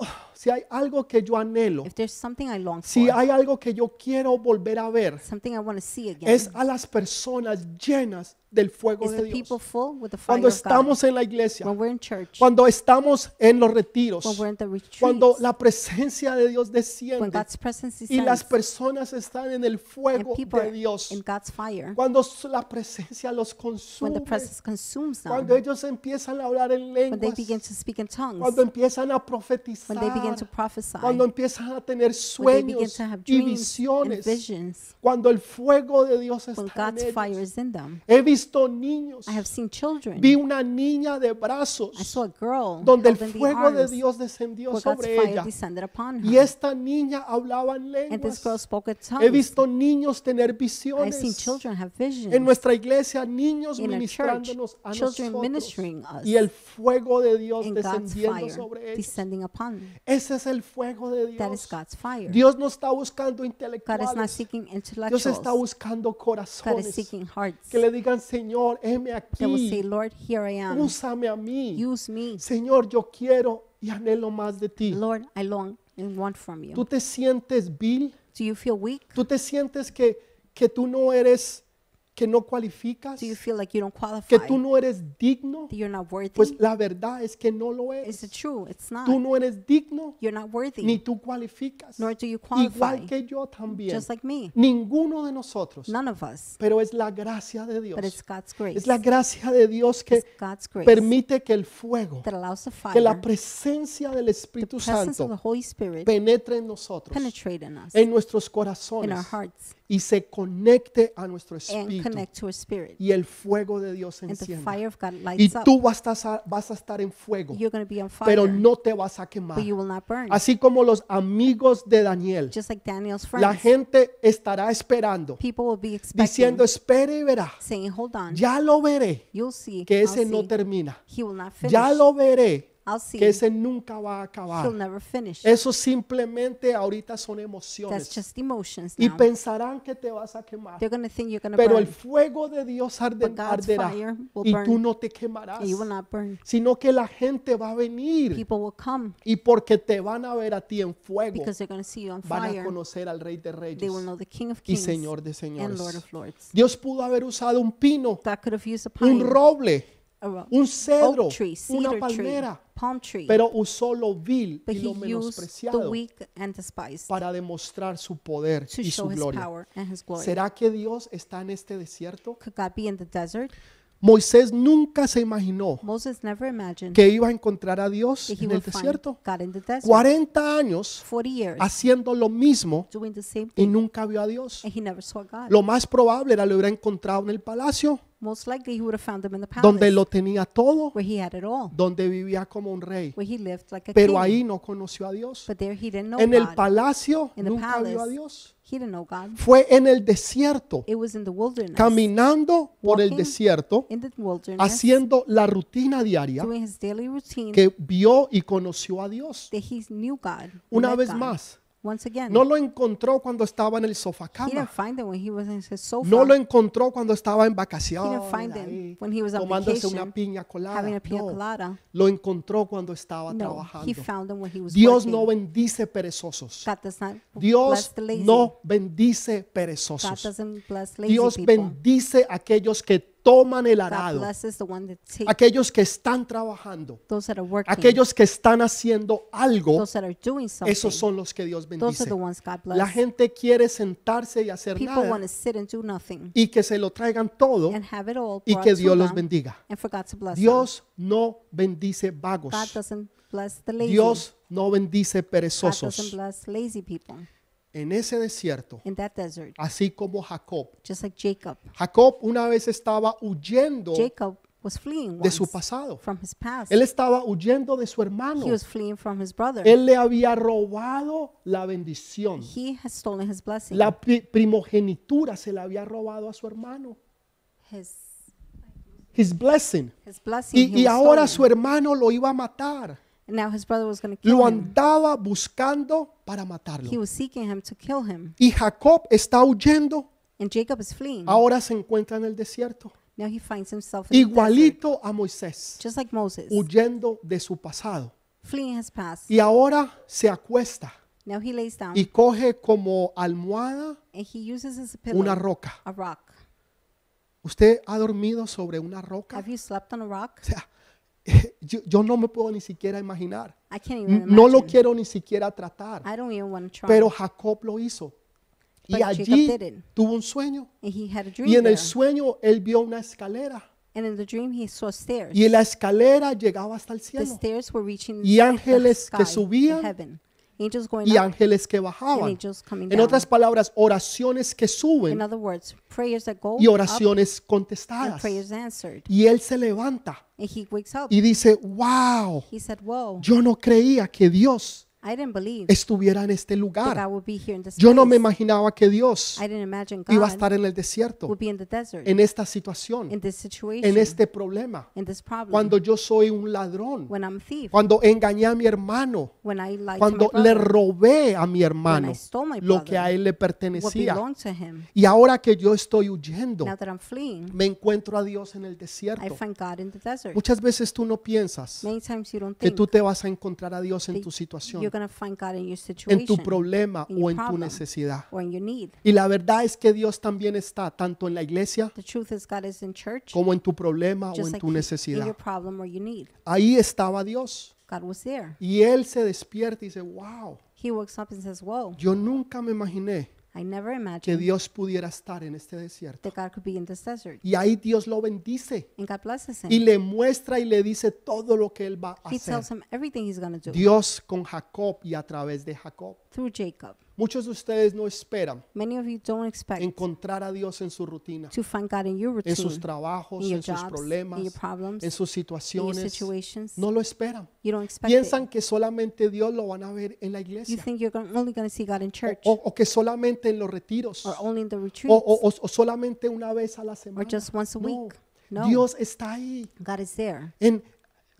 ah, si hay algo que yo anhelo, If there's something I long si for, hay algo que yo quiero volver a ver, something I want to see again, es a las personas llenas del fuego is de the Dios. people full with the fire Cuando of God. estamos en la iglesia, When we're in church, cuando estamos en los retiros, when we're in the cuando la presencia de Dios when desciende God's presence y las personas están en el and fuego people de are Dios, in God's fire, cuando s- la presencia los when consume, the presence consumes them, cuando ellos empiezan a hablar en when they lenguas, begin to speak in tongues, cuando empiezan a profetizar, when they begin to prophesy, cuando empiezan a tener sueños y visiones, cuando el fuego de Dios está en ellos. them. He visto niños, I have seen children. vi una niña de brazos I saw a girl donde el fuego de Dios descendió sobre ella y esta niña hablaba en And this girl lenguas. He visto niños tener visiones. children have En nuestra iglesia, niños In church, ministrándonos a children nosotros ministering us. y el fuego de Dios descendiendo sobre ellos. Ese es el fuego de That is Dios. God's fire. Dios no está buscando God is not intelectuales. seeking Dios intellectuals. está buscando God is corazones seeking hearts. que le digan, Señor, heme That will say, aquí, Lord, here I am. úsame a mí. Use me. Señor, yo quiero y anhelo más de ti. Lord, I long and want from you. ¿Tú te sientes vil? Do you feel weak? ¿Tú te sientes que, que tú no eres, que no cualificas? Do you feel like you don't qualify? ¿Que tú no eres digno? That you're not worthy? Pues la verdad es que no lo Is eres. it true? It's not. Tú no eres digno You're not worthy. ni tú cualificas. Nor do you Igual qualify. que yo también. Just like me. Ninguno de nosotros. None of us. Pero es la gracia de Dios. But it's God's grace. Es la gracia de Dios que It's God's grace permite que el fuego, that allows the que la presencia del the Espíritu presence of the Santo Holy Spirit penetre en nosotros, penetrate in us, en nuestros in our corazones hearts, y se conecte a nuestro and espíritu connect to our spirit. y el fuego de Dios se And the encienda. fire of God Y lights up. tú vas a, sa- vas a estar en fuego, You're going to be on pero no te vas a quemar. but you will not burn. Así como los amigos de Daniel, Just like Daniel's la gente estará esperando, people will be expecting, diciendo, espere y verá, saying, hold on, ya lo veré, you'll see, que I'll ese no see. termina. He will not finish. Ya lo veré. Que ese nunca va a acabar. He'll never finish. Eso simplemente ahorita son That's emociones. just emotions Y pensarán que te vas a quemar. Pero el burn, fuego de Dios arde- arderá y burn. tú no te quemarás, sino que la gente va a venir y porque te van a ver a ti en fuego, because they're going to see you on van a conocer al Rey de Reyes They will know the King of y Señor de and Señores. Lord of Lords. Dios pudo haber usado un pino, God could have used a un roble, un cedro, una palmera, palm tree, pero usó lo vil but y he lo used the menospreciado weak and despised para demostrar su poder to y su his gloria. power and his glory. ¿Será que Dios está en este desierto? Could God be in the desert? Moisés nunca se imaginó Moses never imagined que iba a encontrar a Dios that he en el would find desierto. God in the desert. 40 años 40 years haciendo lo mismo doing the same y thing, nunca vio a Dios. and he never saw God. Lo más probable era lo hubiera encontrado en el palacio, Most likely he would have found him in the donde palace, lo tenía todo, where he had it all, donde vivía como un rey. where he lived like a Pero king. ahí no conoció a Dios. But there he didn't know En el God. palacio In the nunca vio a. Dios. He didn't know God. Fue en el desierto, It was in the wilderness, caminando por el Walking desierto, in the wilderness, haciendo la rutina diaria doing his daily routine, que vio y conoció a Dios. that he knew God. Una met vez God. más, once again. No lo encontró cuando estaba en el sofá he didn't cama. find them when he was in his sofa. No lo encontró cuando estaba en he vacaciones, didn't find them ahí, when he was on tomándose una piña colada. having a pina No, colada. lo encontró cuando estaba No, trabajando. he found them when he was Dios working. no bendice perezosos. God does not bless Dios the lazy. no bendice God perezosos. doesn't bless lazy Dios people. bendice a aquellos que toman el arado, aquellos que están trabajando, aquellos que están haciendo algo. Esos son los que Dios bendice. La gente quiere sentarse y hacer nada y que se lo traigan todo y que Dios los bendiga. Dios no bendice vagos. Dios no bendice perezosos. En ese desierto, in that desert, así como Jacob. just like Jacob. Jacob una vez estaba huyendo Jacob was fleeing de su pasado. from his past. Él estaba huyendo de su hermano. He was fleeing from his brother. Él le había robado la bendición. He has stolen his blessing. La pri- primogenitura se la había robado a su hermano. his His blessing. his blessing. Y, y ahora stolen. su hermano lo iba a matar. And now his brother was going to kill Lo him. andaba buscando para matarlo. He was seeking him to kill him. Y Jacob está huyendo. And Jacob is fleeing. Ahora se encuentra en el desierto. Now he finds himself in Igualito a Moisés. just like Moses, Huyendo de su pasado. fleeing his past. Y ahora se acuesta Now he lays down y coge como almohada and he uses as a pillow una roca. a rock. ¿Usted ha dormido sobre una roca? Have you slept on a rock? O sea, [laughs] yo, yo no me puedo ni siquiera imaginar. I can't even No lo imagine. quiero ni siquiera tratar. I don't even want to try. Pero Jacob lo hizo. Y But Jacob allí did it. tuvo un sueño. Y en el sueño él vio una escalera. and in the dream he saw stairs. Y la escalera llegaba hasta el the cielo. stairs were reaching Y the ángeles que sky, subían the heaven. Angels going Y up ángeles que and bajaban. angels coming En down. otras palabras, oraciones que in suben other words, prayers that go y up oraciones and contestadas. prayers answered. Y él se levanta And he wakes up. y dice, wow, he said, Whoa, yo no creía que Dios estuviera en este that lugar. God would be here in this Yo no me imaginaba que Dios I didn't imagine iba a estar en el desierto, en esta situación, en este problema, cuando yo soy un ladrón, cuando engañé a mi hermano, when I lied cuando le brother, robé a mi when hermano lo que brother, a él le pertenecía. Y ahora que yo estoy huyendo, me encuentro a Dios en el I desierto. find God in the desert. Muchas veces tú no piensas Many times you don't que think tú te vas a encontrar a Dios en tu situación, going to find God in your en situation tu problema in your o en tu problem. necesidad. or in your need. Y la verdad es que Dios también está tanto en la iglesia The truth is God is in church, como en tu problema o just en like tu in your necesidad. problem or your need. Ahí estaba Dios. God was there. Y él se despierta y dice, wow, He wakes up and says, Whoa, yo nunca me imaginé I never que imagined Dios pudiera estar en este desierto. that God could be in this desert. Y ahí Dios lo bendice And God blesses y le muestra y le dice todo lo que él va a He hacer. tells him everything he's going to do Dios con Jacob y a través de Jacob. through Jacob. Muchos de ustedes no esperan Many of you don't expect encontrar a Dios en su rutina, to find God in your en sus routine, trabajos, in your en sus jobs, problemas, in your problems, en sus in your situaciones. situations. No lo esperan. You don't expect. Piensan que solamente Dios lo van a ver en la You iglesia think you're gon- only going to see God in church o, o que solamente en los retiros or o, only in the retreats o- o solamente una vez a la or semana. just once a No, week. No, Dios está ahí. God is there. En,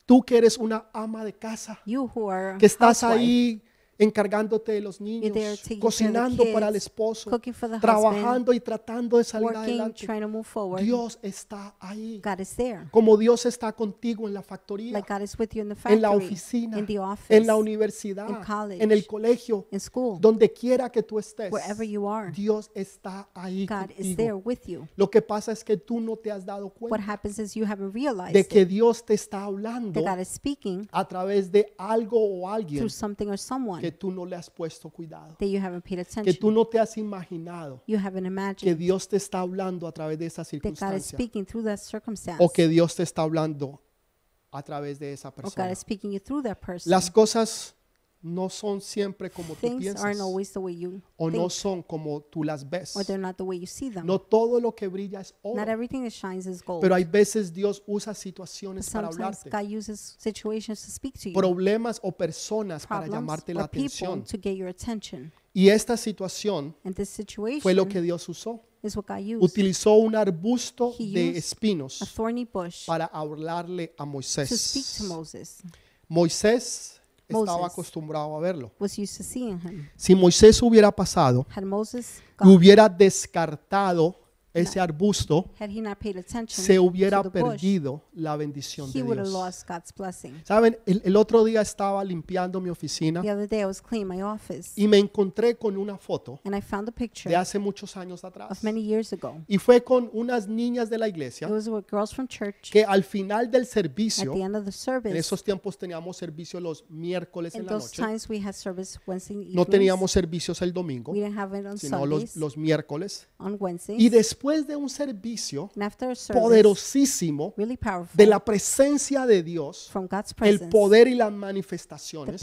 tú que eres una ama de casa, You who are que estás housewife, ahí encargándote de los niños, cocinando para el kids, esposo, husband, trabajando y tratando de salir working, adelante. Dios está ahí. Como Dios está contigo en la factoría, Like en la oficina, office, en la universidad, college, en el colegio, donde quiera que tú estés. are. Dios está ahí contigo. Lo que pasa es que tú no te has dado What cuenta happens is you haven't realized de que Dios te está hablando a través de algo o alguien que tú no le has puesto cuidado, that you haven't paid que attention. tú no te has imaginado You haven't que imagined Dios te está hablando a través de esa that God is circunstancia speaking through that circumstance o que Dios te está hablando a través de esa or God persona. is speaking you through that person. Las cosas no son siempre como tú Things piensas aren't always the way you o no think son como tú las ves. or they're not the way you see them. No todo lo que brilla es Not oro, everything that shines is gold. pero hay veces Dios usa situaciones para sometimes hablarte, God uses situations to speak to you, problemas o personas para problems llamarte la or people atención. to get your attention. Y esta situación And this situation fue lo que Dios usó. is what God used. Utilizó un arbusto He de used espinos a thorny bush para hablarle a to speak to Moisés. Moses. Moisés estaba acostumbrado a verlo. was used to seeing him. Si Moisés hubiera pasado y hubiera descartado ese arbusto, had he not paid attention se hubiera perdido la bendición de Dios. Saben, el, el otro día estaba limpiando mi oficina The other day I was cleaning my office y me encontré con una foto and I found a picture de hace muchos años atrás. of many years ago. Y fue con unas niñas de la iglesia que al final del servicio, en esos tiempos teníamos servicio los miércoles en la noche, no teníamos servicios el domingo, sino los, los miércoles. Y después de un servicio poderosísimo really powerful, de la presencia de Dios, God's el presence, poder y las manifestaciones,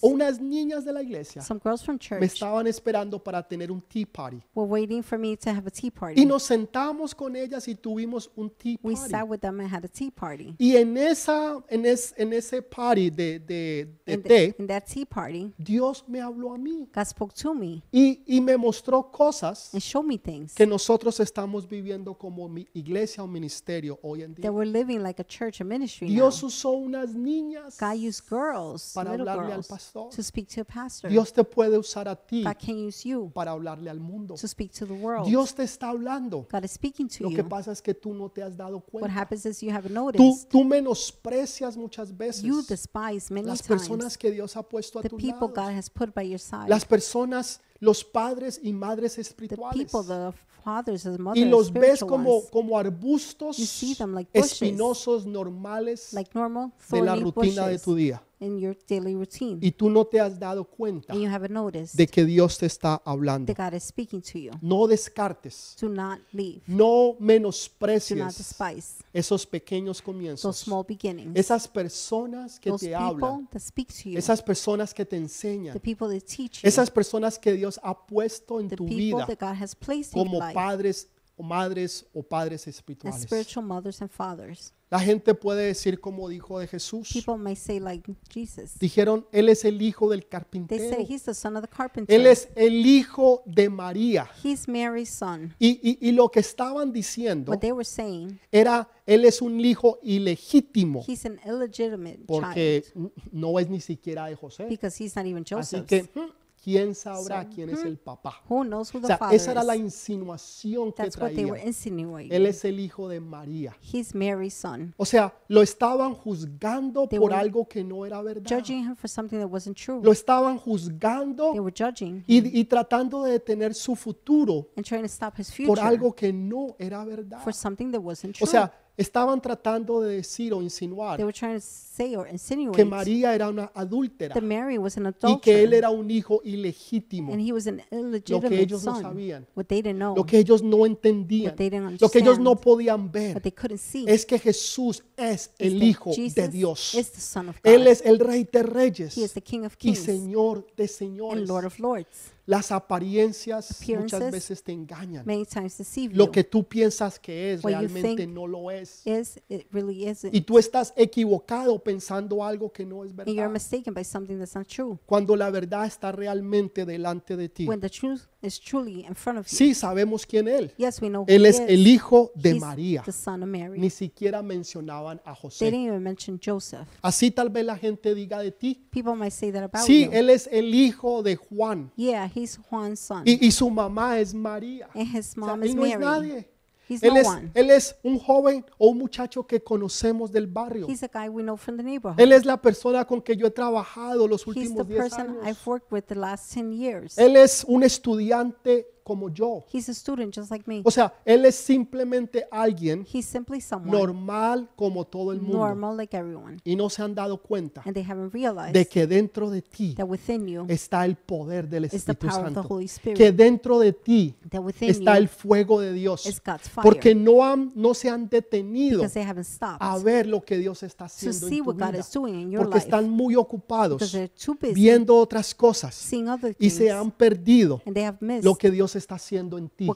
unas niñas de la iglesia some girls from me estaban esperando para tener un tea party. were waiting for me to have a tea party. Y nos sentamos con ellas y tuvimos un tea we party. sat with them and had a tea party. Y en, esa, en, es- en ese party de, de, de In, the- té, in that tea party, Dios me habló a mí God spoke to me y, y me mostró cosas and me things que nosotros estamos viviendo como mi iglesia o ministerio hoy en that día. we're living like a church, a ministry Dios now. usó unas niñas God used girls, para little hablarle al pastor. to speak to a pastor. Dios te puede usar a ti God can use you para hablarle al mundo. to speak to the world. Dios te está hablando. God is speaking to Lo que you. pasa es que tú no te has dado What cuenta. happens is you haven't Tú, noticed. tú menosprecias muchas veces You despise many las times personas que Dios ha puesto a the tu people lado. God has put by your side. Las personas, los padres y madres The espirituales. people, the fathers, the Y los ves spiritual como, ones, como arbustos You see them like bushes. espinosos normales like normal de la thorny rutina de bushes tu día. In your daily routine. Y tú no te has dado cuenta and you haven't noticed de que Dios te está hablando. that God is speaking to you. No descartes, Do not leave. no Do not menosprecies despise esos pequeños those comienzos. small beginnings. Esas personas que those te people hablan, that speak to you. esas personas que te the enseñan, people that teach you. esas personas que Dios ha puesto en the tu people vida that God has placed in como your life. padres o madres o padres espirituales. spiritual mothers and fathers. La gente puede decir como dijo de Jesús. People may say like Jesus. Dijeron, Él es el hijo del They carpintero. say he's the son of the carpenter. Él es el hijo de María. He's Mary's son. Y, y- y lo que estaban diciendo What they were saying, era, Él es un hijo ilegítimo he's an illegitimate porque child n- no es ni siquiera de José. because he's not even Así Joseph's. que, hmm, ¿quién sabrá So, quién es el papá? Who knows who O the sea, father esa era la is? insinuación que That's what they were traía. insinuating. Él es el hijo de María. He's Mary's son. O sea, lo estaban juzgando They por algo que no era verdad. Judging him for something that wasn't true. Lo estaban They juzgando were judging y, y tratando de detener su futuro and trying to stop his por future algo que no era verdad. for something that wasn't true. O sea, estaban tratando de decir o They insinuar were trying to say or que María era una adúltera that Mary was an y que él era un hijo ilegítimo. and he was an Lo que illegitimate ellos no son. sabían, What they didn't know, lo que ellos no entendían, what they didn't lo que ellos no understand, podían ver what they couldn't see, es que Jesús es el that Hijo de Jesus Dios. is the Son of Él es el Rey de Reyes He is the King of y Kings Señor de and señores. Lord of Lords. Las apariencias muchas veces te engañan. Many times deceive Lo que tú piensas que es What realmente no lo es. Is it really isn't? Y tú estás equivocado pensando algo que no es verdad. mistaken by something that's not true. Cuando la verdad está realmente delante de ti. When the truth is truly in front of you. Sí, sabemos quién él. Yes, we know who Él he es is. el hijo de He's María. the son of Mary. Ni siquiera mencionaban a They José. didn't even mention Joseph. Así tal vez la gente diga de ti. People might say that about Sí, you. él es el hijo de Juan. Yeah, he's Juan's son. Y, y su mamá es María. and his O sea, mom is él no es Mary. nadie. He's Él no es, one. él es un joven o un muchacho que conocemos del barrio. He's a guy we know from the neighborhood. Él es la persona con que yo he trabajado los He's the últimos 10 person años. I've worked with the last 10 years. Él es un estudiante como yo. He's a student just like me. O sea, él es simplemente alguien He's simply someone normal como todo el mundo. normal like everyone. Y no se han dado cuenta And they haven't realized de que dentro de ti that within you está el poder del is the Espíritu power of the Santo. Holy Spirit. Que dentro de ti that within está you el fuego de Dios. is God's fire. Porque no, han, no se han detenido because they haven't stopped a ver lo que Dios está to haciendo see en tu what God vida. is doing in your Porque life. están muy ocupados Because they're too busy viendo otras cosas seeing other y things se han perdido and they have missed lo que Dios está haciendo en ti.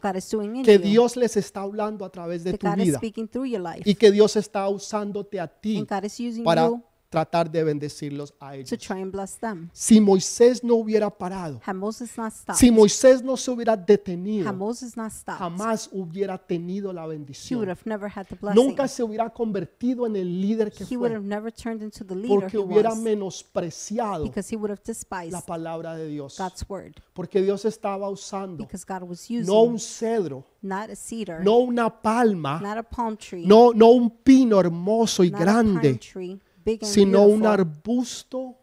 Que. Dios les está hablando a través de tu vida y que Dios está usándote a ti para tratar de bendecirlos a to ellos. try and bless them. Si Moisés no hubiera parado, Had Moses not stopped, si Moisés no se hubiera had detenido, Moses not stopped, jamás hubiera tenido la he would bendición. have never had the blessing. Nunca se hubiera convertido en el líder que He would fue, have never turned into the leader porque he hubiera was menospreciado because he would have despised la palabra de Dios. God's word Porque Dios estaba usando because God was no un using cedro, not a cedar, no una palma, not a palm tree, no, no un pino hermoso y not a pine grande, tree, sino un arbusto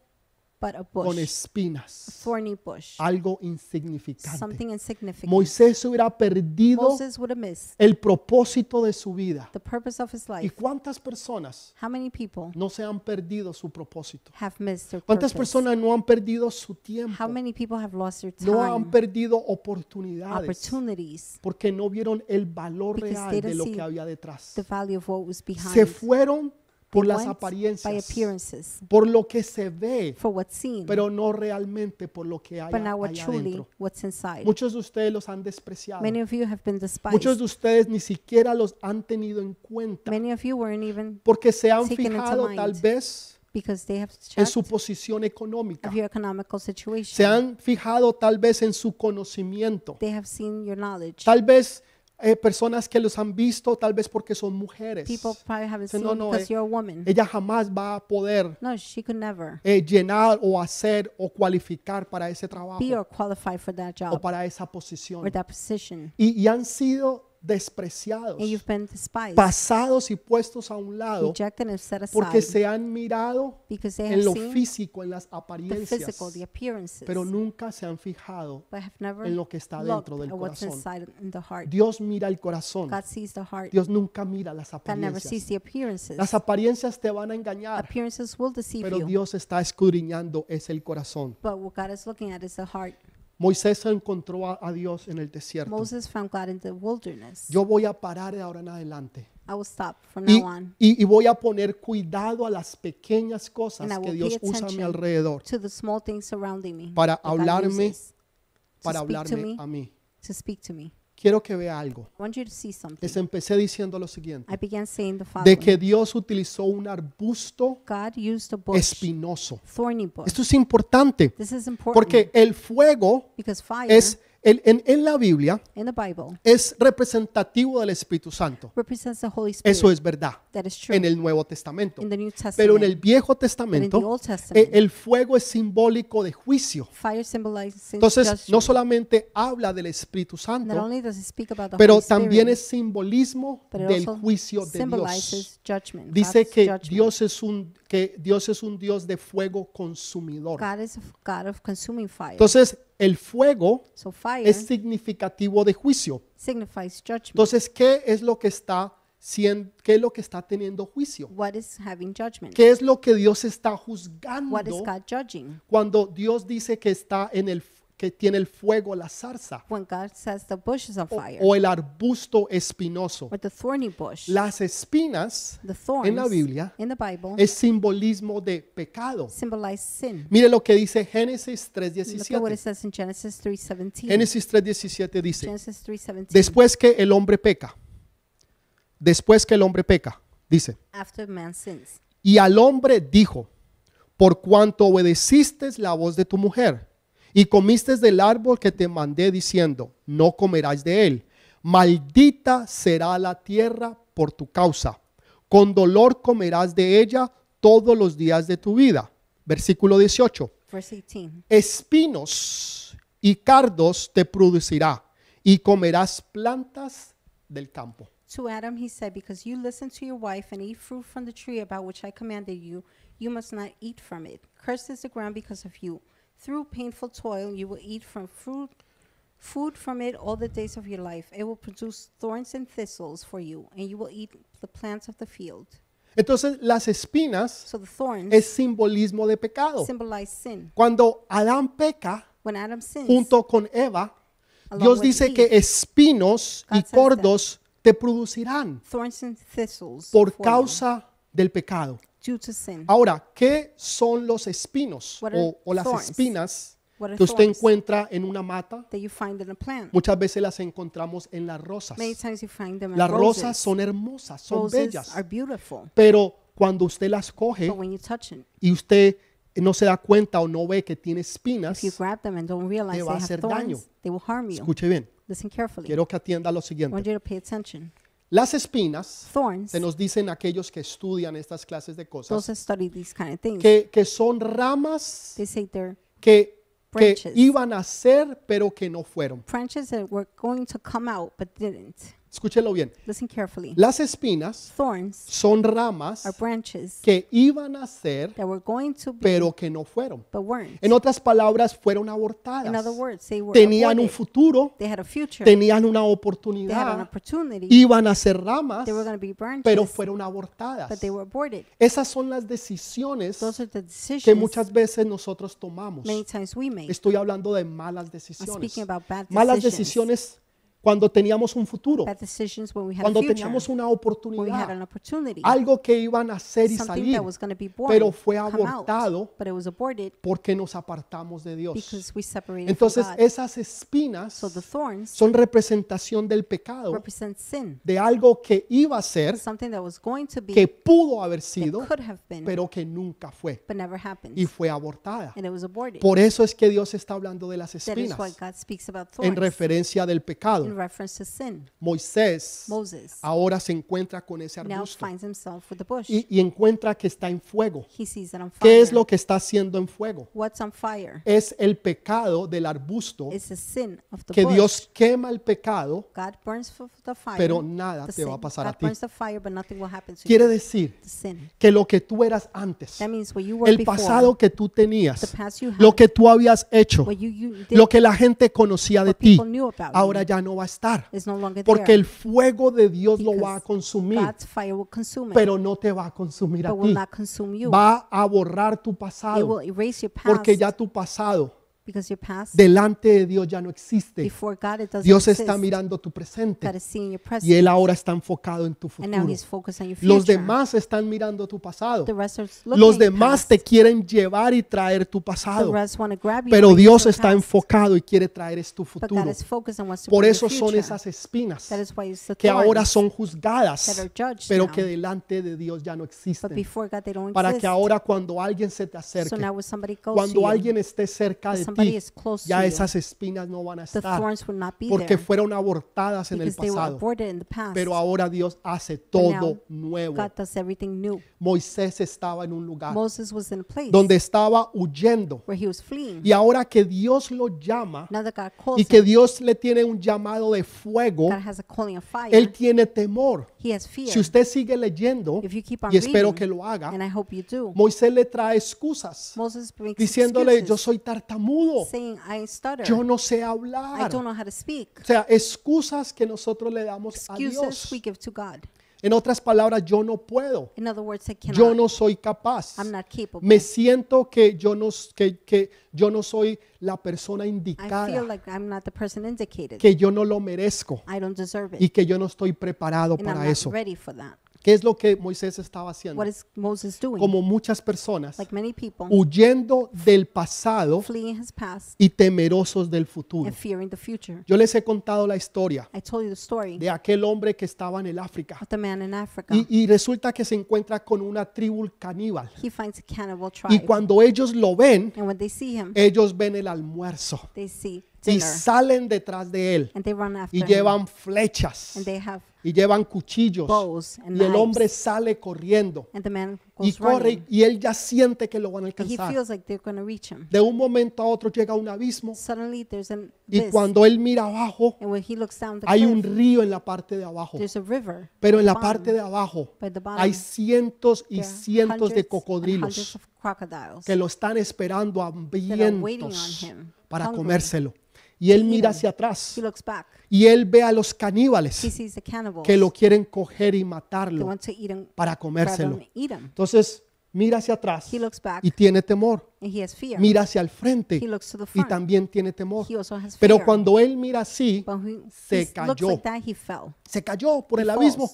but a con bush, a espinas, thorny bush, algo insignificante. something insignificant. Moisés hubiera perdido Moses would have missed el propósito de su vida. the purpose of his ¿Y life. cuántas personas How many people no se han perdido su propósito? have missed their ¿Cuántas purpose? personas no han perdido su tiempo? How many people have lost their No han time, perdido oportunidades opportunities, porque no vieron el valor Because real they de lo see que había detrás. the value of what was Se behind? fueron por las apariencias, por lo que se ve, seen, pero no realmente por lo que hay adentro. Muchos de ustedes los han despreciado. Many of you have been despised. Muchos de ustedes ni siquiera los han tenido en cuenta Many of you weren't even porque se han fijado tal vez en su posición económica. Se han fijado tal vez en su conocimiento. They have seen your knowledge. Tal vez eh, personas que los han visto tal vez porque son mujeres. People probably haven't Dice, seen no, no, because eh, you're a woman. Ella jamás va a poder No, she could never eh, llenar o hacer o cualificar para ese trabajo be or qualify for that o job para esa posición. or that position. Y, y han sido despreciados, And you've been despised, pasados y puestos a un lado rejected, and set porque se han mirado because they en lo seen físico, en las the apariencias, physical, the appearances, pero nunca se han fijado but have never en lo que está looked dentro del at what's corazón. inside in the heart. Dios mira el corazón. God sees the heart. Dios nunca mira las God never sees apariencias. the appearances. Las apariencias te van a engañar, Appearances will deceive pero you, Dios está escudriñando es el corazón. but what God is looking at is the heart. Moisés encontró a, a Dios en el desierto. Moses found God in the wilderness. Yo voy a parar de ahora en adelante. I will stop from Y, now on y- y voy a poner cuidado a las pequeñas cosas And I que Dios pay usa a mi attention alrededor to the small things surrounding me. Para that God hablarme, uses para speak to hablarme me. a mí. to speak to me. Quiero que vea algo. I want you to see something. Les empecé diciendo lo siguiente, I began saying the de que Dios utilizó un arbusto God used a bush, espinoso. thorny bush. Esto es importante This is important porque el fuego es, en, en la Biblia, in the Bible es representativo del Espíritu Santo. represents the Holy Spirit. Eso es verdad that is true en el Nuevo Testamento. in the New Testament. Pero en el Viejo but in the Testamento, Old eh, Testament, el fuego es simbólico de juicio. fire symbolizes Entonces, no judgment. solamente habla del Espíritu Not Santo, only does it speak about the pero Holy también Spirit, es simbolismo but it del also juicio de Dios. symbolizes judgment. Dice God's que judgment. Dios es un que Dios es un Dios de fuego consumidor. God is a f- God of consuming fire. Entonces, el fuego so es significativo de juicio. signifies judgment. Entonces, ¿qué es lo que está siendo, qué es lo que está teniendo juicio? ¿Qué es lo que Dios está juzgando cuando Dios dice que está en el que tiene el fuego la zarza When God the bush is on o, fire o el arbusto espinoso? or the thorny bush, Las espinas the thorns en la Biblia in the Bible es simbolismo de pecado. symbolize sin. Mire lo que dice Génesis Look at what it 3:17. says in Genesis 3:17. Génesis 3:17 dice, Genesis 3:17. después que el hombre peca, después que el hombre peca, dice, After man sins, y al hombre dijo, por cuanto obedeciste la voz de tu mujer y comiste del árbol que te mandé diciendo, no comerás de él, maldita será la tierra por tu causa, con dolor comerás de ella todos los días de tu vida. Versículo 18. verse 18. espinos y cardos te producirá y comerás plantas del campo. To Adam he said, Because you listened to your wife and eat fruit from the tree about which I commanded you, you must not eat from it. Cursed is the ground because of you. Through painful toil you will eat from fruit food from it all the days of your life. It will produce thorns and thistles for you, and you will eat the plants of the field. Entonces las espinas So the thorns es simbolismo de pecado. symbolize sin. Cuando Adán peca When Adam sins, junto con Eva, Along Dios with dice Eve. que espinos God y says that. cordos te producirán thorns and thistles por for you causa del pecado. Due to sin. Ahora, ¿qué son los espinos What are o, o las thorns? espinas What are que usted thorns encuentra en una mata? that you find in a plant? Muchas veces las encontramos en las rosas. Many times you find them in Las rosas roses. son hermosas, son Roses bellas, are beautiful, pero cuando usted las coge But when you touch it, y usted no se da cuenta o no ve que tiene if you espinas, grab them and don't realize te they va a have hacer daño. thorns, they will harm you. escuche bien, Listen carefully. quiero que atienda lo I siguiente. want you to pay attention. Las espinas, Thorns, se nos dicen aquellos que estudian estas clases de cosas, kind of things, que, que son ramas que, que iban a ser pero que no fueron. branches that were going to come out but didn't. Escúchelo bien. Listen carefully. Las espinas Thorns son ramas are branches que iban a ser that were going to be pero que no fueron. but weren't. En otras palabras, fueron In other abortadas. words, they were Tenían un futuro, They had a future. tenían una They had an oportunidad, opportunity. iban a ser ramas, They were going to be branches, pero fueron abortadas. but they were aborted. Esas son las decisiones Those are the que decisions muchas veces nosotros tomamos. many times we make. Estoy hablando de malas I'm decisiones. speaking about bad Malas decisions. decisiones cuando teníamos un futuro, cuando teníamos una oportunidad, algo que iban a hacer y salir, that was going to be born, pero fue abortado porque nos apartamos de Dios. because we separated Entonces esas espinas son representación del pecado, de algo que iba a ser, something that was going to be, que pudo haber sido, pero que nunca fue but never happened. y fue abortada. and it was aborted. Por eso es que Dios está hablando de las espinas God speaks about en referencia del in reference to sin. Moisés Moses ahora se encuentra con ese now arbusto finds himself with the bush. y, y encuentra que está en fuego. he sees it on fire. ¿Qué es lo que está haciendo en fuego? What's on fire? Es el pecado del arbusto It's the sin of the que bush. Dios quema el pecado, God burns f- the fire. pero nada the te va a pasar a God ti. burns the fire, but nothing will happen to Quiere you. decir The sin. que lo que tú eras antes, That means what you were el before, pasado que tú the tenías, past you had, lo que tú habías hecho, what you, you did, lo que la gente conocía de what ti, people knew about ahora ya no va a estar. no longer Porque el fuego de Dios lo va a consumir, pero no te va a consumir a ti. not consume you. Va a borrar tu pasado, porque ya tu pasado because your past delante de Dios ya no existe. before God it doesn't Dios exist. está mirando tu presente y Él ahora está enfocado en tu and now futuro. He's focused on your future. Los demás están mirando tu pasado. Los demás te quieren llevar y traer tu pasado. Pero Dios está enfocado y quiere traer es tu futuro. is focused on what's to Por eso son esas espinas que ahora son juzgadas, pero que delante de Dios ya no But existen. before God, they don't Para que ahora cuando alguien se te acerque, cuando alguien esté cerca de somebody ti, is close ya to you, esas espinas no van a the estar thorns will not be porque there fueron abortadas en el because they were pasado. aborted in the past. Pero ahora Dios hace But todo now, nuevo. God does everything new. Moisés estaba en un lugar Moses was in a place donde estaba huyendo where he was fleeing. y ahora que Dios lo llama Now that God calls y que him, Dios le tiene un llamado de fuego, God has a calling of fire. él tiene temor. he has fear. Si usted sigue leyendo, if you keep on y espero reading, que lo haga, and I hope you do, Moisés le trae excusas Moses diciéndole, yo soy tartamudo, saying, I stutter. yo no sé I hablar. don't know how to speak. O sea, excusas que nosotros le damos a Excuses Dios. we give to God. En otras palabras, yo no puedo, In other words, I cannot. yo no soy capaz. I'm not capable. Me siento que yo no, que, que yo no soy la persona I feel indicada, like I'm not the person indicated. que yo no lo merezco I don't deserve it. y que yo no estoy preparado and I'm para not eso. ready for that. ¿Qué es lo que Moisés estaba haciendo? What is Moses doing? Como muchas personas, like many people, huyendo del pasado fleeing his past y temerosos del futuro. and fearing the future. Yo les he contado la historia I told you the story de aquel hombre que estaba en el África of the man in Africa. y, y resulta que se encuentra con una tribu caníbal. he finds a cannibal Y tribe. cuando ellos lo ven, and when they see him, ellos ven el almuerzo they see y dinner. salen detrás de él and they run after y him. llevan flechas and they have y llevan cuchillos bows and y el hombre sale corriendo And the man y corre running. y él ya siente que lo van a And he alcanzar. feels like they're going to reach him. De un momento a otro llega un abismo Suddenly there's an y abyss. cuando él mira abajo and when he looks down the hay un cliff, río en la parte de abajo, there's a river. pero en la bottom. parte de abajo By the bottom, hay cientos y there are cientos de hundreds and hundreds cocodrilos of crocodiles que lo están esperando that are waiting on hambrientos him, para hungry. comérselo. Y él mira hacia atrás He looks back. Y él ve a los caníbales que lo quieren coger y matarlo para comérselo. Entonces mira hacia atrás y tiene temor. mira hacia el frente y también tiene temor. Pero cuando él mira así, se cayó. se cayó por el abismo.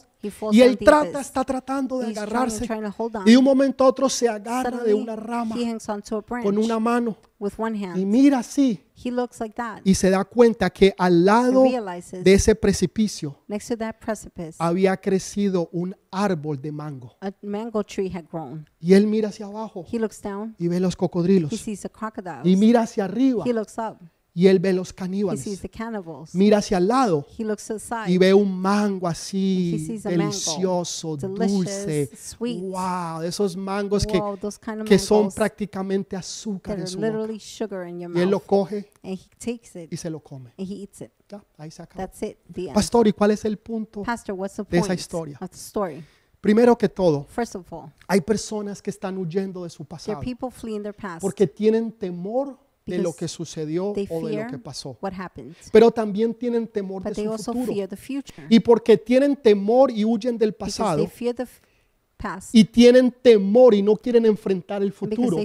Y él trata, está tratando de agarrarse. trying to hold on. Y de un momento a otro se agarra de una rama he hangs onto a branch con una mano with one y hand. mira así He looks like that y se da cuenta que al and lado realizes de ese precipicio next to that precipice, había crecido un árbol de mango. a mango tree had grown. Y él mira hacia abajo He looks down. y ve los He cocodrilos. sees the crocodiles. Y mira hacia arriba He looks up. Y él ve los caníbales. Mira hacia el lado y ve un mango así delicioso, dulce. sweet. Wow, esos mangos que, que son prácticamente azúcar en su boca. Y él lo coge y se lo come. Ya, ahí se end. Pastor, ¿y cuál es el punto? De esa historia. Primero que todo, hay personas que están huyendo de su pasado porque tienen temor de lo que sucedió o de lo que pasó. Pero también tienen temor de su futuro. fear the future. Y porque tienen temor y huyen del pasado y tienen temor y no quieren enfrentar el futuro,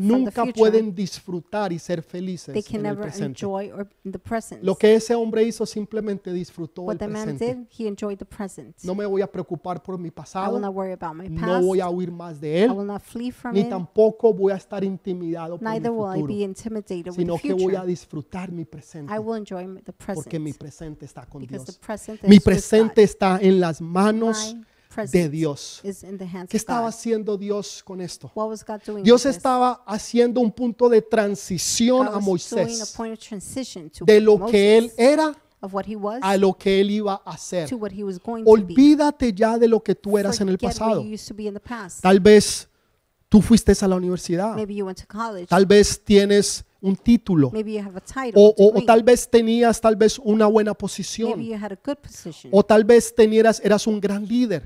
nunca pueden disfrutar y ser they felices can en el presente. enjoy or in the present. Lo que ese hombre hizo simplemente disfrutó el presente. did, he enjoyed the present. No me voy a preocupar por mi I will pasado, not worry about my no voy a huir más de I él, will not flee from ni it. tampoco voy a estar intimidado por mi Neither will I futuro, be intimidated with sino que voy a disfrutar mi presente, I will enjoy m- the porque mi present presente está con because the Dios. present Mi presente está en las manos de Dios. ¿Qué estaba God. haciendo Dios con esto? What was God doing Dios estaba haciendo un punto de transición a Moisés de lo que él era a lo que él iba a hacer. Olvídate ya de lo que tú eras en el pasado. you used to be in the past. Tal vez tú fuiste a la universidad. Tal vez tienes un título. O, o- o tal vez tenías tal vez una buena posición. O tal vez tenieras, eras un gran líder.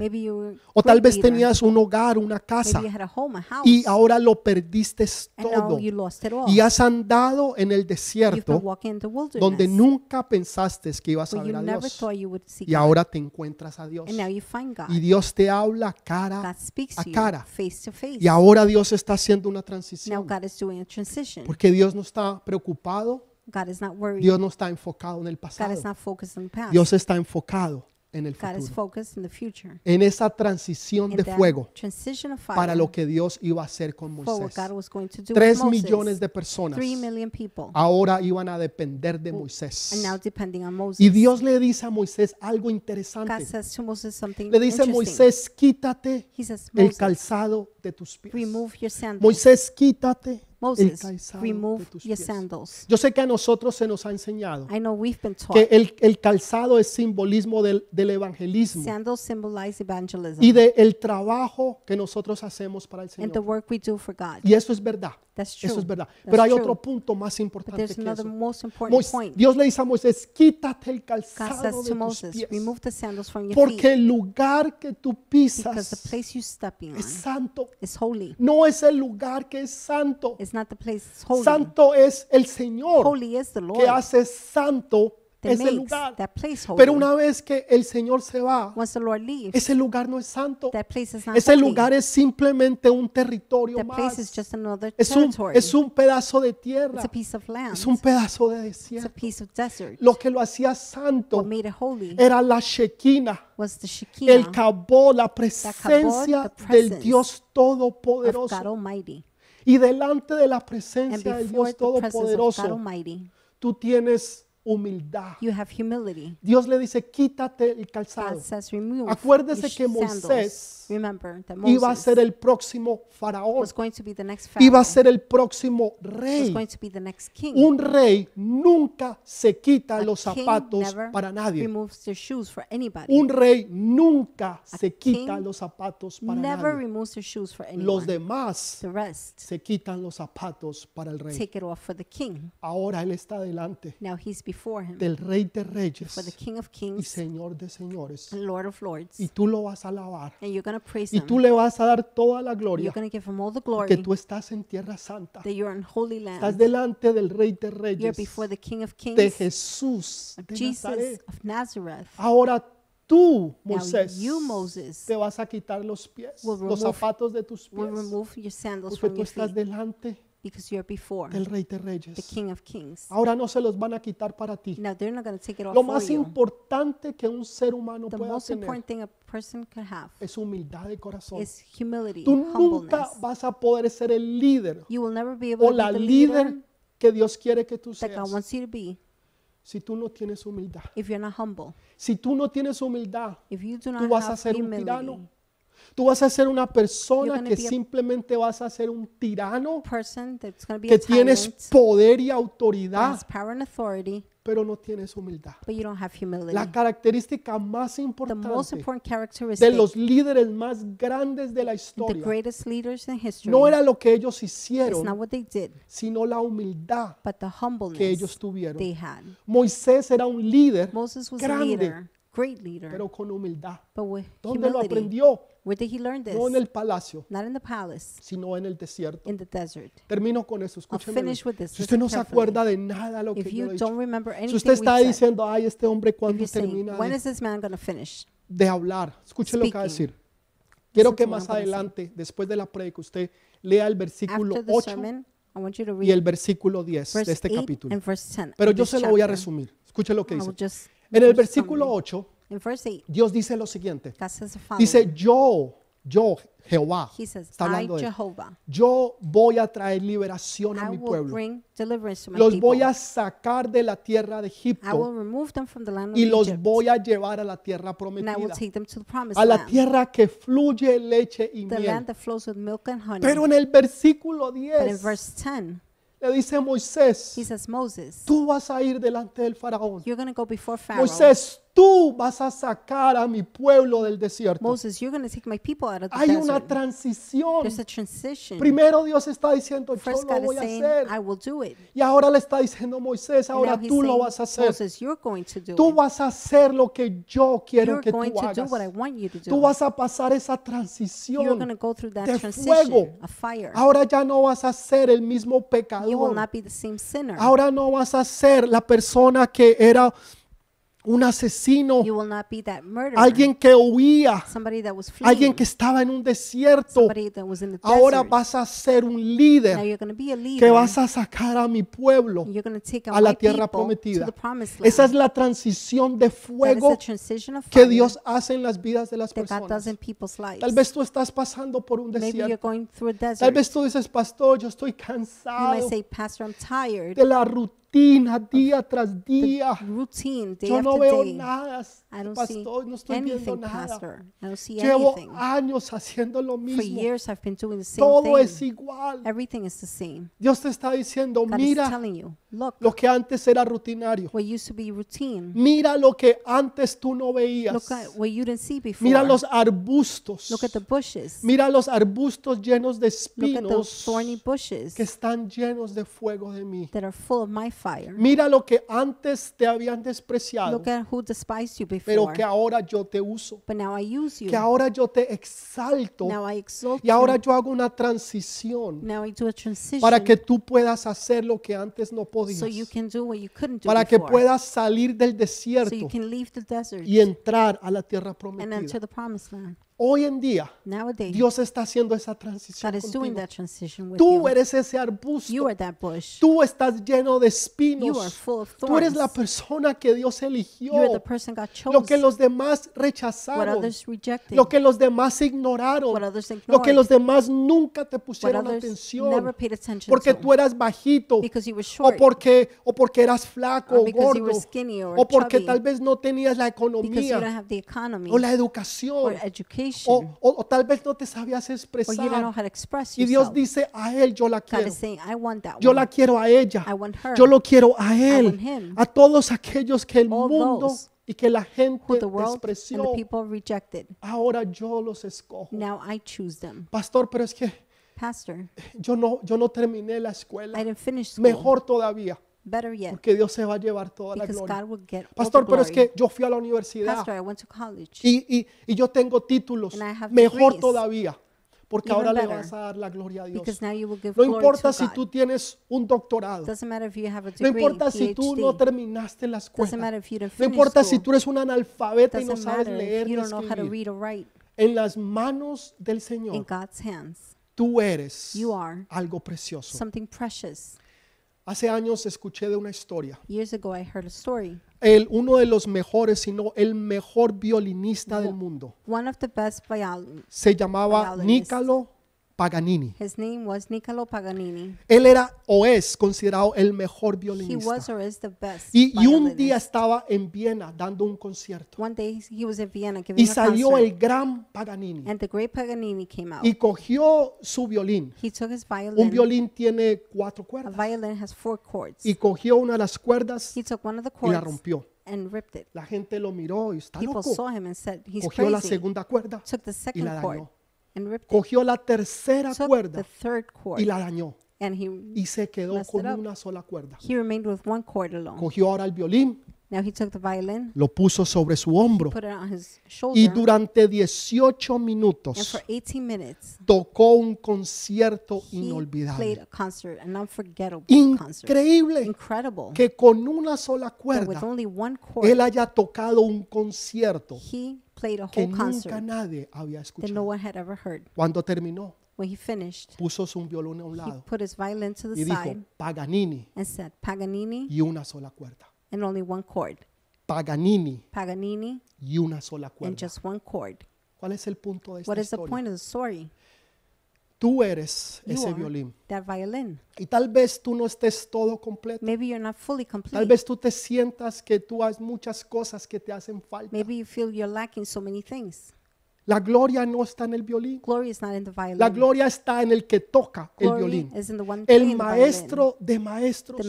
O tal vez tenías un hogar, una casa. Y ahora lo perdiste todo. Y has andado en el desierto donde nunca pensaste que ibas a ver a Dios. Y ahora te encuentras a Dios. Y Dios te habla cara a cara. you face to face. Y ahora Dios está haciendo una transición. Porque Dios no está preocupado, God is not worried. Dios no está enfocado en el God pasado. is not focused on the past. Dios está enfocado en el God is futuro. focused in the future. En esa transición In de that fuego transition of fire para lo que Dios iba a hacer con for what Moisés. God was going to do Tres Moses. millones de personas Three million people ahora iban a depender de are now depending on Moses. Y Dios le dice a Moisés algo God interesante. says to Moses something Le dice interesting. Moisés, quítate He says, el Moses, calzado de tus pies. remove your sandals. Moisés, quítate Moses, remove your sandals. Yo sé que a nosotros se nos ha enseñado I know we've been taught que el, el calzado es simbolismo del, del evangelismo sandals symbolize evangelism y del trabajo que nosotros hacemos para el and the Señor. work we do for God. Y eso es verdad. That's true. Eso es verdad. That's Pero hay true. otro punto más importante que eso. Mois-. Dios le dice a Moisés, quítate el calzado de tus Moses, pies. remove the sandals from your Porque feet el lugar que tú pisas es santo. is holy. No es el lugar que es santo. It's not the place that's holy. Santo es el Señor Holy is the Lord que hace santo ese makes lugar. that place holy. Pero una vez que el Señor se va, leaves, ese lugar no es santo. Ese lugar es simplemente un territorio más. Es un, es un pedazo de tierra. Es un pedazo de desierto. Lo que lo hacía santo era la Shekinah, el Kabod, la presencia del Dios Todopoderoso. Y delante de la presencia del Dios Todopoderoso, tú tienes humildad. you have humility. Dios le dice, quítate el God calzado. says, remove Acuérdese que. Moisés Remember that Iba a ser el próximo faraón. was going to be the next Iba a ser el próximo was rey. going to be the next king. Un rey nunca se quita los king zapatos never para nadie. removes their shoes for anybody. Un rey nunca se quita king los zapatos para Never nadie. removes their shoes for anyone. Los demás the rest se quitan los zapatos para el rey. take it off for the king. Ahora él está delante Now he's before him, del rey de for the reyes king of y kings señor de señores. and lord of lords. Y tú lo vas a alabar. And you're going to praise Y tú le vas a dar toda la gloria que tú estás en tierra santa. Estás delante del rey de reyes, de Jesús de Nazaret. Ahora tú, Now Moisés, you, Moses, te vas a quitar los pies, will los remove- zapatos de tus pies, remove porque tú estás delante because you're before del Rey de the Reyes. King of Kings. Ahora no se los van a quitar para ti. Now they're not going to take it off Lo for más you. importante que un ser humano The pueda most tener important thing a person can have es humildad de corazón. is humility, Tú nunca humbleness. vas a poder ser el líder You will never be able o to be la the líder leader que Dios quiere que tú that God seas wants you to be si tú no tienes humildad. if you're not humble. Si tú no tienes humildad, If you do tú not vas a ser un tirano. Tú vas a ser una persona que simplemente vas a ser un tirano, person that's going to be que a tienes poder y autoridad, has power and authority, pero no tienes humildad. but you don't have humility. La característica más The most importante important de los líderes más grandes de la the historia greatest leaders in history no era lo que ellos hicieron, not what they did, sino la humildad but the que ellos tuvieron. they had. Moisés era un líder, Moses was a grande, leader, great leader, pero con humildad. ¿Dónde lo aprendió? Where did he learn this? No en el palacio, Not in the palace, sino en el desierto. in the desert. Termino con eso, I'll escúcheme. finish with this. Si usted no se carefully. acuerda de nada de lo que If yo you dicho, don't remember si anything usted we está said, diciendo, ay, este hombre if cuando you're saying, termina when de, is this man going to finish? de hablar, escuche lo que va a Speaking. decir. Quiero Listen que to what más I'm gonna say. adelante, después de la predica, usted lea el versículo After the 8 sermon, I want you to y el read versículo 10 de verse este 8 capítulo. and verse 10. Pero of yo this se lo voy a chapter. resumir. Escuche lo que I dice. just En el versículo summary. 8, In verse 8, Dios dice lo siguiente. God says the following. Dice, yo, yo, Jehová, He says, está I, hablando de él. Jehovah, Yo voy a traer liberación a I mi will pueblo. bring deliverance to my Los people. voy a sacar de la tierra de I will Egipto remove them from the land of y los Egypt, voy a llevar a la tierra and I will prometida, take them to the promised a la land, tierra que fluye leche y the miel. land that flows with milk and honey. Pero en el versículo but in 10 verse 10, le dice Moisés, he says, Moses, tú vas a ir delante del faraón. you're going to go before Pharaoh. Moisés, tú vas a sacar a mi pueblo del desierto. Moses, you're going to take my people out of the Hay una transición. There's a transition. Primero Dios está diciendo, yo First, lo God is voy a saying, hacer. I will do it. Y ahora le está diciendo Moisés, And ahora now he's tú lo saying, vas a hacer. Moses, you're going to do Tú it. vas a hacer lo que yo quiero You're que going tú to do hagas. what I want you to Tú do. vas a pasar esa You're going transición. to go through that de transition fuego. of fire. Ahora ya no vas a ser el mismo You will pecador. not be the same sinner. Ahora no vas a ser la persona que era un asesino, You will not be that murderer. alguien que huía, somebody that was alguien que estaba en un desierto. Somebody that was in the Ahora desert. vas a ser un Now líder you're going to be a leader. que vas a sacar a mi pueblo You're going to take a la my tierra people prometida. to the promised land. Esa es la transición de that is fuego the transition of que fire Dios hace en las vidas de las that God does personas. in people's lives. Tal vez tú estás pasando por un Maybe you're desierto. going through a Tal vez tú dices, pastor, yo estoy You might cansado say, Pastor, I'm tired. de la rutina día tras día. Routine, day Yo no after veo day. nada, I don't pastor, no estoy viendo anything, nada. Pastor. I don't see Llevo anything. años haciendo lo For mismo. years, I've been doing the same Todo es igual. Everything is the same. Dios te está diciendo, God is mira telling you, look, lo que antes era rutinario. what used to be routine, Mira lo que antes tú no veías. look at what you didn't see before. Mira los arbustos. Look at the bushes. Mira los arbustos llenos de Look at those espinos thorny bushes que están llenos de fuego de mí. that are full of my fire. Mira lo que antes te habían despreciado, Look at who despised you pero before. que ahora yo te uso, But now I use you. que ahora yo te exalto Now I exalt y ahora you. yo hago una transición Now I do a transition para que tú puedas hacer lo que antes no podías, so you can do what you couldn't do para que before. puedas salir del so desierto you can leave the desert y entrar a la tierra and prometida. enter the promised land. Hoy en día Nowadays, Dios está haciendo esa transición God is doing contigo. that transition with Tú you. eres ese arbusto. You are that bush. Tú estás lleno de You are espinos. full of Tú eres la thorns. persona que Dios eligió. You are the person God Lo que chose. los demás What rechazaron. others rejected. Lo que los demás What ignoraron. others Lo que ignored. los demás nunca te What pusieron others atención. never paid attention Porque to. tú eras bajito. Because you were O short. porque, o porque eras flaco Or o because you were skinny or O porque chubby. tal vez no tenías la Because you don't economía have the economy o la or educación. education. O, o- o tal vez no te sabías expresar. Y Dios dice a él, yo la quiero. saying, I Yo la quiero a ella. I. Yo lo quiero a él. him. A todos aquellos que el All mundo those y que la gente who the world and despreció. Ahora yo los escojo. Now I choose them. Pastor, pero es que Pastor, yo no, yo no terminé la I escuela. didn't finish school. Mejor todavía, Better yet, porque Dios se va a llevar toda la because gloria. God will get all Pastor, the pero es glory. que yo fui a la universidad Pastor, I went to college. y, y- y yo tengo títulos. And I have Mejor degrees. todavía, porque Even ahora le better. vas a dar la gloria a Dios. because now you will give No glory importa to si God. tú tienes un doctorado. Doesn't matter if you have a No degree, importa si tú no PhD. terminaste la Doesn't escuela. matter if you didn't No finish importa si school. tú eres un analfabeta y no Doesn't sabes matter leer if ni you don't know how to escribir. read or write. En las manos del In Señor, God's hands, tú eres you are algo precioso. something precious. Hace años escuché de una historia. Years ago, I heard a story. El, uno de los mejores, sino el mejor violinista del mundo, One of the best viol- se llamaba Violinist. Niccolo Paganini. his name was Niccolo Paganini. Él era o es considerado el mejor He violinista. was or is the best. Y, y un día estaba en Viena dando un concierto One day he was in Vienna giving y a salió concert, el gran Paganini and the great Paganini came out. y cogió su violín. He took his Un violin. violín tiene cuatro A cuerdas violin has four chords. y cogió una de las cuerdas He took one of the y la chords rompió. and ripped it. La gente lo miró y está People loco. saw him and said, "He's Cogió la crazy." segunda cuerda Took the y second la chord dañó. it. Cogió la tercera cuerda y la dañó y se quedó con una sola cuerda. he remained with one chord alone. Cogió ahora el violín, Now he took the violin, lo puso sobre su hombro put it on his y shoulder, durante 18 and minutos for 18 minutes tocó un concierto he played inolvidable. a concert, an unforgettable concert. Increíble Incredible. que con una sola That with cuerda only one chord, haya tocado un concierto he played a que whole nunca concert nadie había that no escuchado. one had ever heard. Cuando terminó, When he finished, puso su a un he lado put his violin to the y dijo side Paganini and said Paganini y una sola cuerda. And only one chord. Paganini Paganini y una sola and cuerda. just one chord. ¿Cuál es el punto de esta What is the historia? point of the story? Tú eres You ese are violín. that violin. Y tal vez tú no estés todo completo. Maybe you're not fully Tal complete. vez tú te sientas que tú has muchas cosas que te hacen falta. Maybe you feel you're lacking so many things. La gloria no está en el violín. Glory is not in the violin. La gloria está en el que toca el violín. is in the one El maestro de maestros.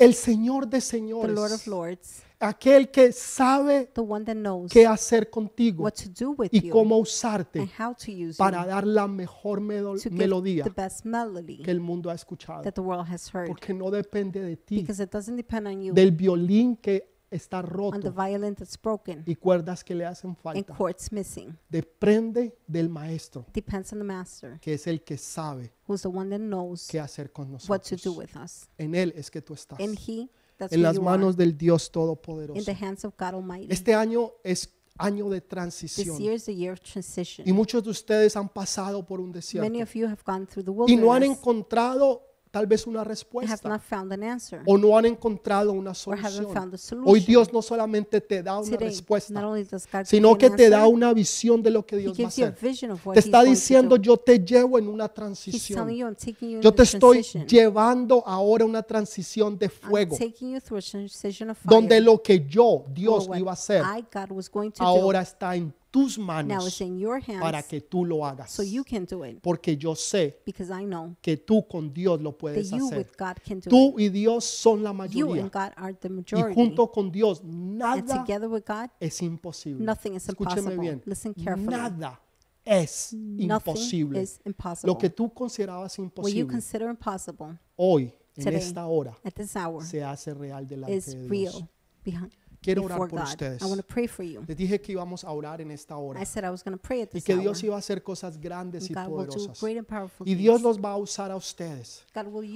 El Señor de the Lord of señores. lords. Aquel que sabe The one that knows qué hacer contigo what to do with y you cómo and usarte how to use para dar la mejor melodía the best melody que el mundo ha escuchado. that the world has heard. Porque no depende de ti, Because it doesn't depend on you, del violín que está on the roto violin that's broken y cuerdas que le hacen and falta. chords missing. Depende del maestro, Depends on the master, que es el que sabe who's the one that knows qué hacer con what to do nosotros. with us. En Él es que tú estás. And He, that's En who las you manos del Dios in Todopoderoso. the hands of God Almighty. Este año es año de This transición. year is the year of transition. Y muchos de ustedes han pasado por un Many desierto of you have gone through the y no han wilderness encontrado tal vez una respuesta o no han encontrado una solución. Hoy. Dios no solamente te da una respuesta, sino que te da una visión de lo que Dios va a hacer. Te está diciendo, do. yo te llevo en una transición. Yo te estoy llevando ahora una transición de fuego, donde lo que yo, Dios, iba a hacer, ahora está en tus manos in your para hands que tú lo hagas. so you can do it Porque yo sé because I know que tú con Dios lo puedes hacer. Tú it. y Dios son la mayoría. Y junto con Dios, nada God, es imposible. nothing is Escúcheme impossible. bien. Listen carefully. Nada es Nothing imposible. is impossible. Lo que tú considerabas What you imposible, consider impossible hoy, en today, esta hora, at this hour se hace real delante de Dios. Quiero orar por ustedes. I want to pray for you. Les dije que íbamos a orar en esta hora I said I was going to pray at y que. Dios iba a hacer cosas grandes y poderosas. Y Dios los va a usar a ustedes.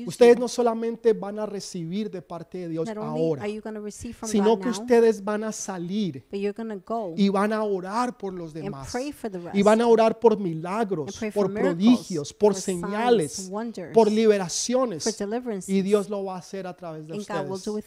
Ustedes no solamente van a recibir de parte de Dios ahora, are you going to receive from sino que ustedes van a salir but you're going to go y van a orar por los demás. pray for the rest. Y van a orar por milagros, por prodigios, por señales, por liberaciones. Y Dios lo va a hacer a través de ustedes.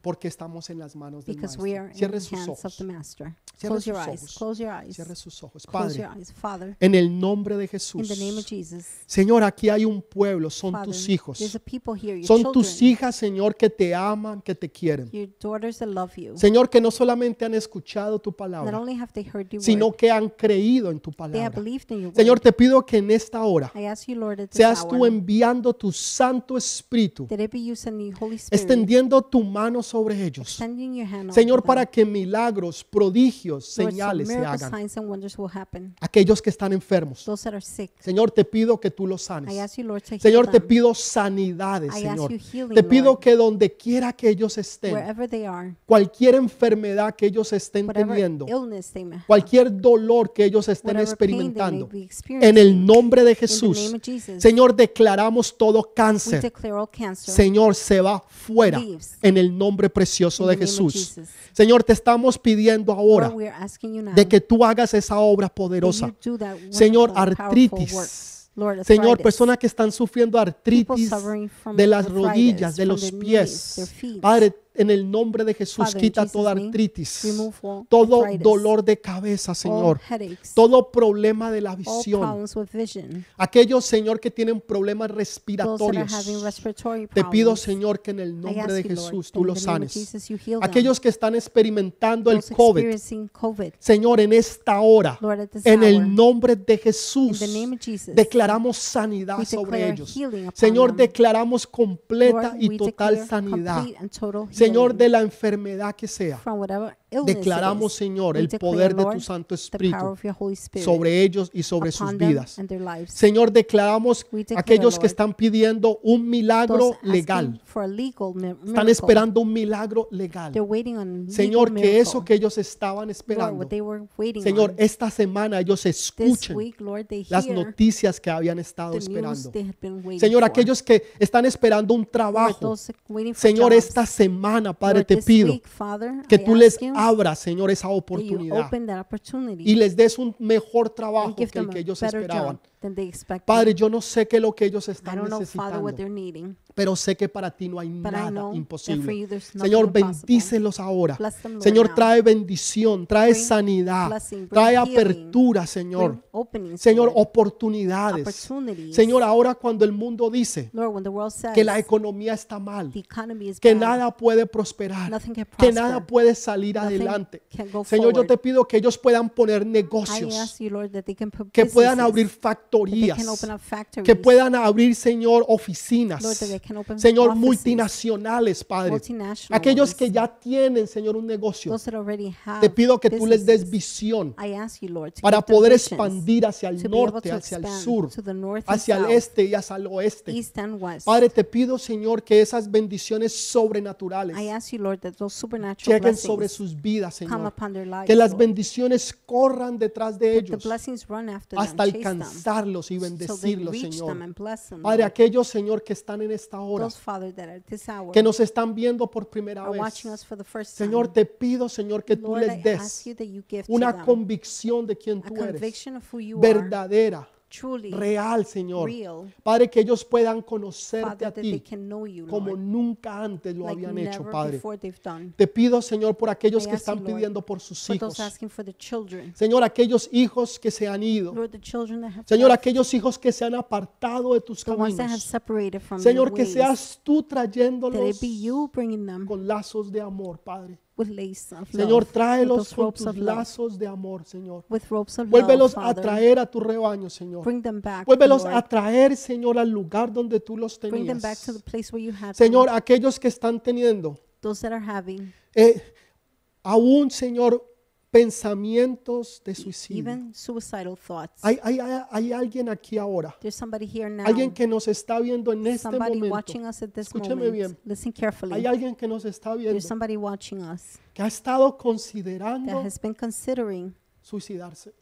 Porque estamos en las manos del because we are in Cierre the sus hands of ojos. the Master. Cierre Close your eyes. ojos. Close your eyes. Cierre sus ojos. Close your Padre, eyes. Father, en el nombre de in Jesús. the name of Jesus. Señor, aquí hay un pueblo, son Father, tus hijos. there's a people here, your Son tus children, hijas, Señor, que te aman, que te quieren. your daughters that love you. Señor, que no solamente han escuchado tu Not palabra, only have they heard your sino word, que han creído en tu they have palabra. believed in your Señor, word. te pido que en esta hora I ask you, Lord, at this seas tú hour, enviando tu Santo Espíritu, that it be you sending your Holy Spirit, extendiendo tu mano sobre ellos extending your hand on Señor, para que milagros, prodigios, señales se hagan. Aquellos que están enfermos. Señor, te pido que tú los sanes. Señor, te pido sanidades, Señor. Te pido que donde quiera que ellos estén, cualquier enfermedad que ellos estén teniendo, cualquier dolor que ellos estén experimentando, en el nombre de Jesús, Señor, declaramos todo cáncer. Señor, se va fuera en el nombre precioso de Jesús. Señor, te estamos pidiendo ahora de que tú hagas esa obra poderosa. Señor, artritis. Señor, personas que están sufriendo artritis de las rodillas, de los pies. Padre, en el nombre de Jesús, Father, quita toda artritis, all todo arthritis, dolor de cabeza, Señor, headaches, todo problema de la visión. Aquellos, Señor, que tienen problemas respiratorios. Te pido. Señor, que en el nombre de Jesús tú los sanes. Aquellos que están experimentando el COVID, Señor, en esta hora, en el nombre de Jesús, declaramos sanidad sobre ellos. Señor, declaramos completa y total sanidad. total Señor, de la enfermedad que sea. from whatever Declaramos. Señor, el poder de tu Santo Espíritu sobre ellos y sobre sus vidas. Señor, declaramos aquellos que están pidiendo un milagro legal. Están esperando un milagro legal. Señor, que eso que ellos estaban esperando, Señor, esta semana ellos escuchen las noticias que habían estado esperando. Señor, aquellos que están esperando un trabajo, Señor, esta semana, Padre, te pido que tú les abras, Señor, esa oportunidad y les des un mejor trabajo que el que ellos esperaban. job than they expected. Padre, yo no sé qué es lo que ellos I están don't know, Father, what necesitando, they're needing, pero sé que para ti no hay but I nada know that for imposible. you there's nothing Señor, impossible. bendícelos ahora. Bless them, Lord, Señor, now. trae bendición, trae Bring sanidad, blessing, bring trae healing, apertura, Señor. Openings, Señor, Lord, oportunidades. opportunities. Señor, ahora cuando el mundo dice Lord, when the world says que la economía está mal, the economy is que bad, nada puede prosperar, nothing can que prosper, nada puede salir nothing adelante. can go Señor, yo forward. te pido que ellos puedan poner I negocios, ask you, Lord, that they can put que puedan businesses, abrir they factorías, que puedan abrir, Señor, oficinas, Señor, multinacionales, Padre. Aquellos que ya tienen, Señor, un negocio, te pido que tú les des visión para poder expandir hacia el norte, hacia el sur, hacia el este y hacia el oeste. Padre, te pido, Señor, que esas bendiciones sobrenaturales lleguen sobre sus vidas, Señor. Que las bendiciones corran detrás de ellos hasta them, alcanzarlos y bendecirlos, Señor. Padre, aquellos, Señor, que están en esta hora, que nos están viendo por primera vez. Señor, te pido, Señor, que tú les des una convicción de quién tú eres, verdadera, truly real, Señor. real, Padre, que ellos puedan conocerte Father, a ti you, como nunca antes lo like habían hecho, Padre. Te pido, Señor, por aquellos I que you, están pidiendo por sus hijos. Señor, aquellos hijos que se han ido. Lord, Señor, aquellos hijos que se han apartado de tus caminos. Señor, que ways, seas tú trayéndolos con lazos de amor, Padre. With lace of Señor, with tráelos those con ropes tus of love, lazos de amor, Señor. with ropes of love, Vuélvelos a Father. traer a tu rebaño, Señor. Bring them back, Vuélvelos Lord. a traer, Señor, al lugar donde tú los Bring them back to the place where you had Señor, them. aquellos que están teniendo Those that are having eh, aún, Señor, pensamientos de suicidio. even suicidal thoughts. Hay, hay, hay, alguien aquí ahora, There's somebody here now. alguien que nos está viendo en este somebody momento. watching us at this Escúcheme moment. bien. Listen carefully. Hay alguien que nos está viendo There's somebody watching us que ha estado that considerando has been considering suicidarse,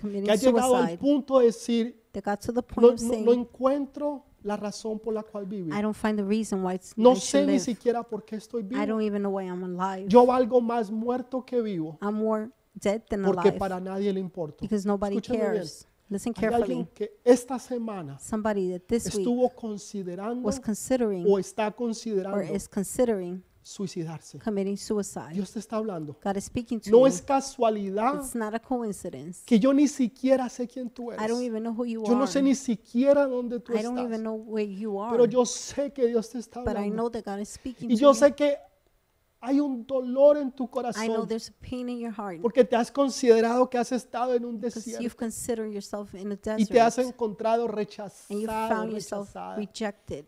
committing que ha llegado al punto de decir, That got to the point no, of no encuentro la razón por la cual vivir. I don't find the reason why it's, No I sé should ni live. siquiera por qué estoy I vivo. don't even know why I'm alive. Yo valgo más muerto que vivo I'm more dead than porque alive para nadie le importo. because nobody bien. cares. Listen Hay alguien carefully. que esta semana Somebody that this week estuvo considerando was considering o está or considerando is considering suicidarse. committing suicide. Dios te está hablando. God is speaking to No you. es casualidad It's not a coincidence. que yo ni siquiera sé quién tú I don't eres. even know who you Yo no are. sé ni siquiera dónde tú I don't estás. even know where you are. Pero yo sé que Dios te está But I hablando. know that God is speaking Y to yo you. sé que hay un dolor en tu I know corazón there's a pain in your heart porque te has considerado que has estado en un because you've desierto considered yourself in a y te has desert encontrado and you rechazado, found yourself rechazada, rejected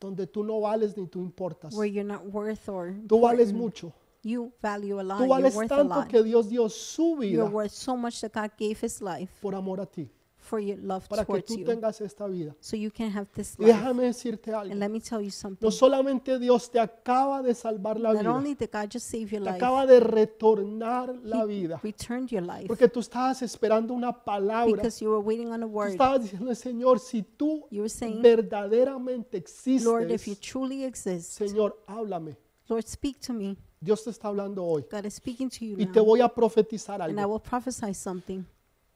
donde tú no vales ni tú importas. where you're not worth or Tú vales important. mucho, You value a lot. Tú You're vales worth a tanto lot. que Dios dio su You're vida worth so much that God gave His life por amor a ti, for your love para que towards tú you, tengas esta vida. so you can have this Y life. déjame decirte algo. And let me tell you something. No solamente Dios te acaba de salvar la Not vida, only did God just save your te life, acaba de retornar la vida. returned your life Porque tú estabas esperando una palabra. because you were waiting on a Tú word. estabas diciendo, Señor, si tú You were saying, verdaderamente Lord, if you existes, truly exist, Señor, háblame. Lord, speak to me. Dios te está hablando hoy. God is speaking to you Y te now. voy a profetizar And I algo. will prophesy something.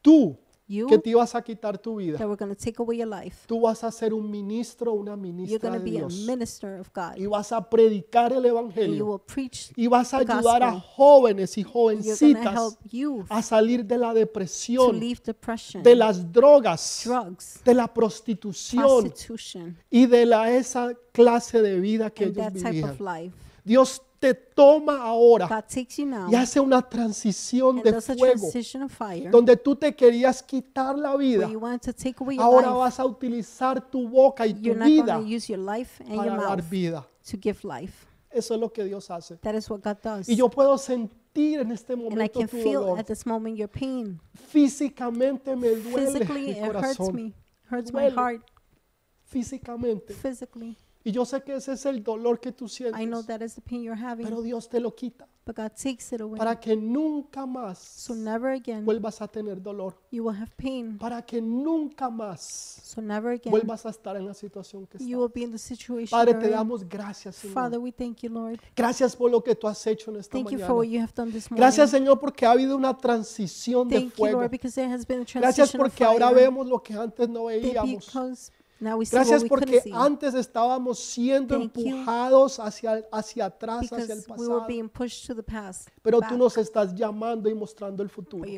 Tú, You que te ibas a quitar tu vida, that we're going to take away your life. tú vas a ser un ministro, una You're ministra going to de be a Dios. minister of God. Y vas a predicar el And you Evangelio. will preach. Y vas a ayudar a jóvenes y You're to jovencitas a salir de la to depresión, leave depression, de las drogas, drugs, de la prostitución y de la esa clase de vida que ellos vivían. Dios te toma ahora y hace una transición de fuego donde tú te querías quitar la vida. Ahora vas a utilizar tu boca y tu vida para dar vida. Eso es lo que Dios hace. That is what God does. Y yo puedo sentir en este And I momento can tu feel dolor. at this moment your pain. Físicamente me duele Physically, mi it hurts corazón. me. Hurts my Duele. heart Físicamente. Y yo sé que ese es el dolor que tú I know sientes. that is the pain you're having, Pero Dios te lo quita but God takes it away. para que nunca más So never again vuelvas a tener dolor. you will have pain. Para que nunca más So never again vuelvas a estar en la situación que you will be in the situation Padre, te damos gracias, Father, Señor. we thank you, Lord. Gracias por lo que tú has hecho en esta Thank you for what mañana. you have done this morning. Gracias, Señor, porque ha habido una transición de Thank you, fuego. Lord, because there has been a Gracias of porque ahora vemos lo que antes no veíamos. Gracias porque antes estábamos siendo empujados hacia, hacia atrás, hacia el pasado. Pero tú nos estás llamando y mostrando el futuro.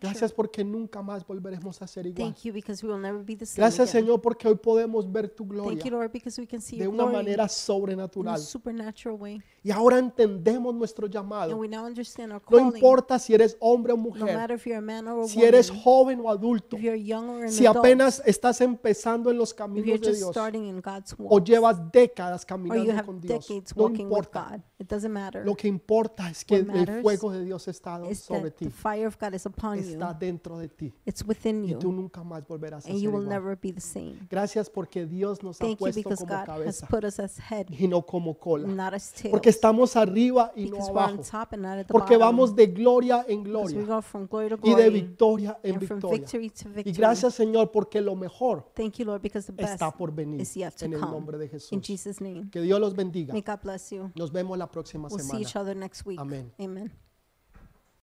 Gracias porque nunca más volveremos a ser igual. Thank you because we will never be the same Gracias. Señor, porque hoy podemos ver tu Thank you, gloria Lord, because we can see de una manera sobrenatural. Y ahora entendemos nuestro llamado. we now understand our No importa si eres hombre o No mujer, a si eres joven o adulto, si apenas estás empezando en los caminos de Dios o llevas décadas caminando con Dios, no importa. It doesn't matter. Lo que importa es que What el matters fuego de Dios está sobre that ti, the fire of God is upon you. está dentro de ti It's within y tú you, nunca más volverás a and ser you will igual. never be the same. Gracias porque Dios nos ha Thank you puesto because como God has cabeza put us as head, y no como cola. not as tail. Porque estamos arriba y no Because we're on abajo. top and not at the Porque bottom. vamos de gloria en Because we gloria go from glory to y de victoria en and from victoria. victory to Y victory. gracias Señor porque lo mejor Thank you, Lord, because the best está por venir is yet to en el come. nombre de In Jesús. Jesus' name. Que Dios los bendiga. May God bless you. Nos vemos la próxima We'll see each other next week. Amén. Amen.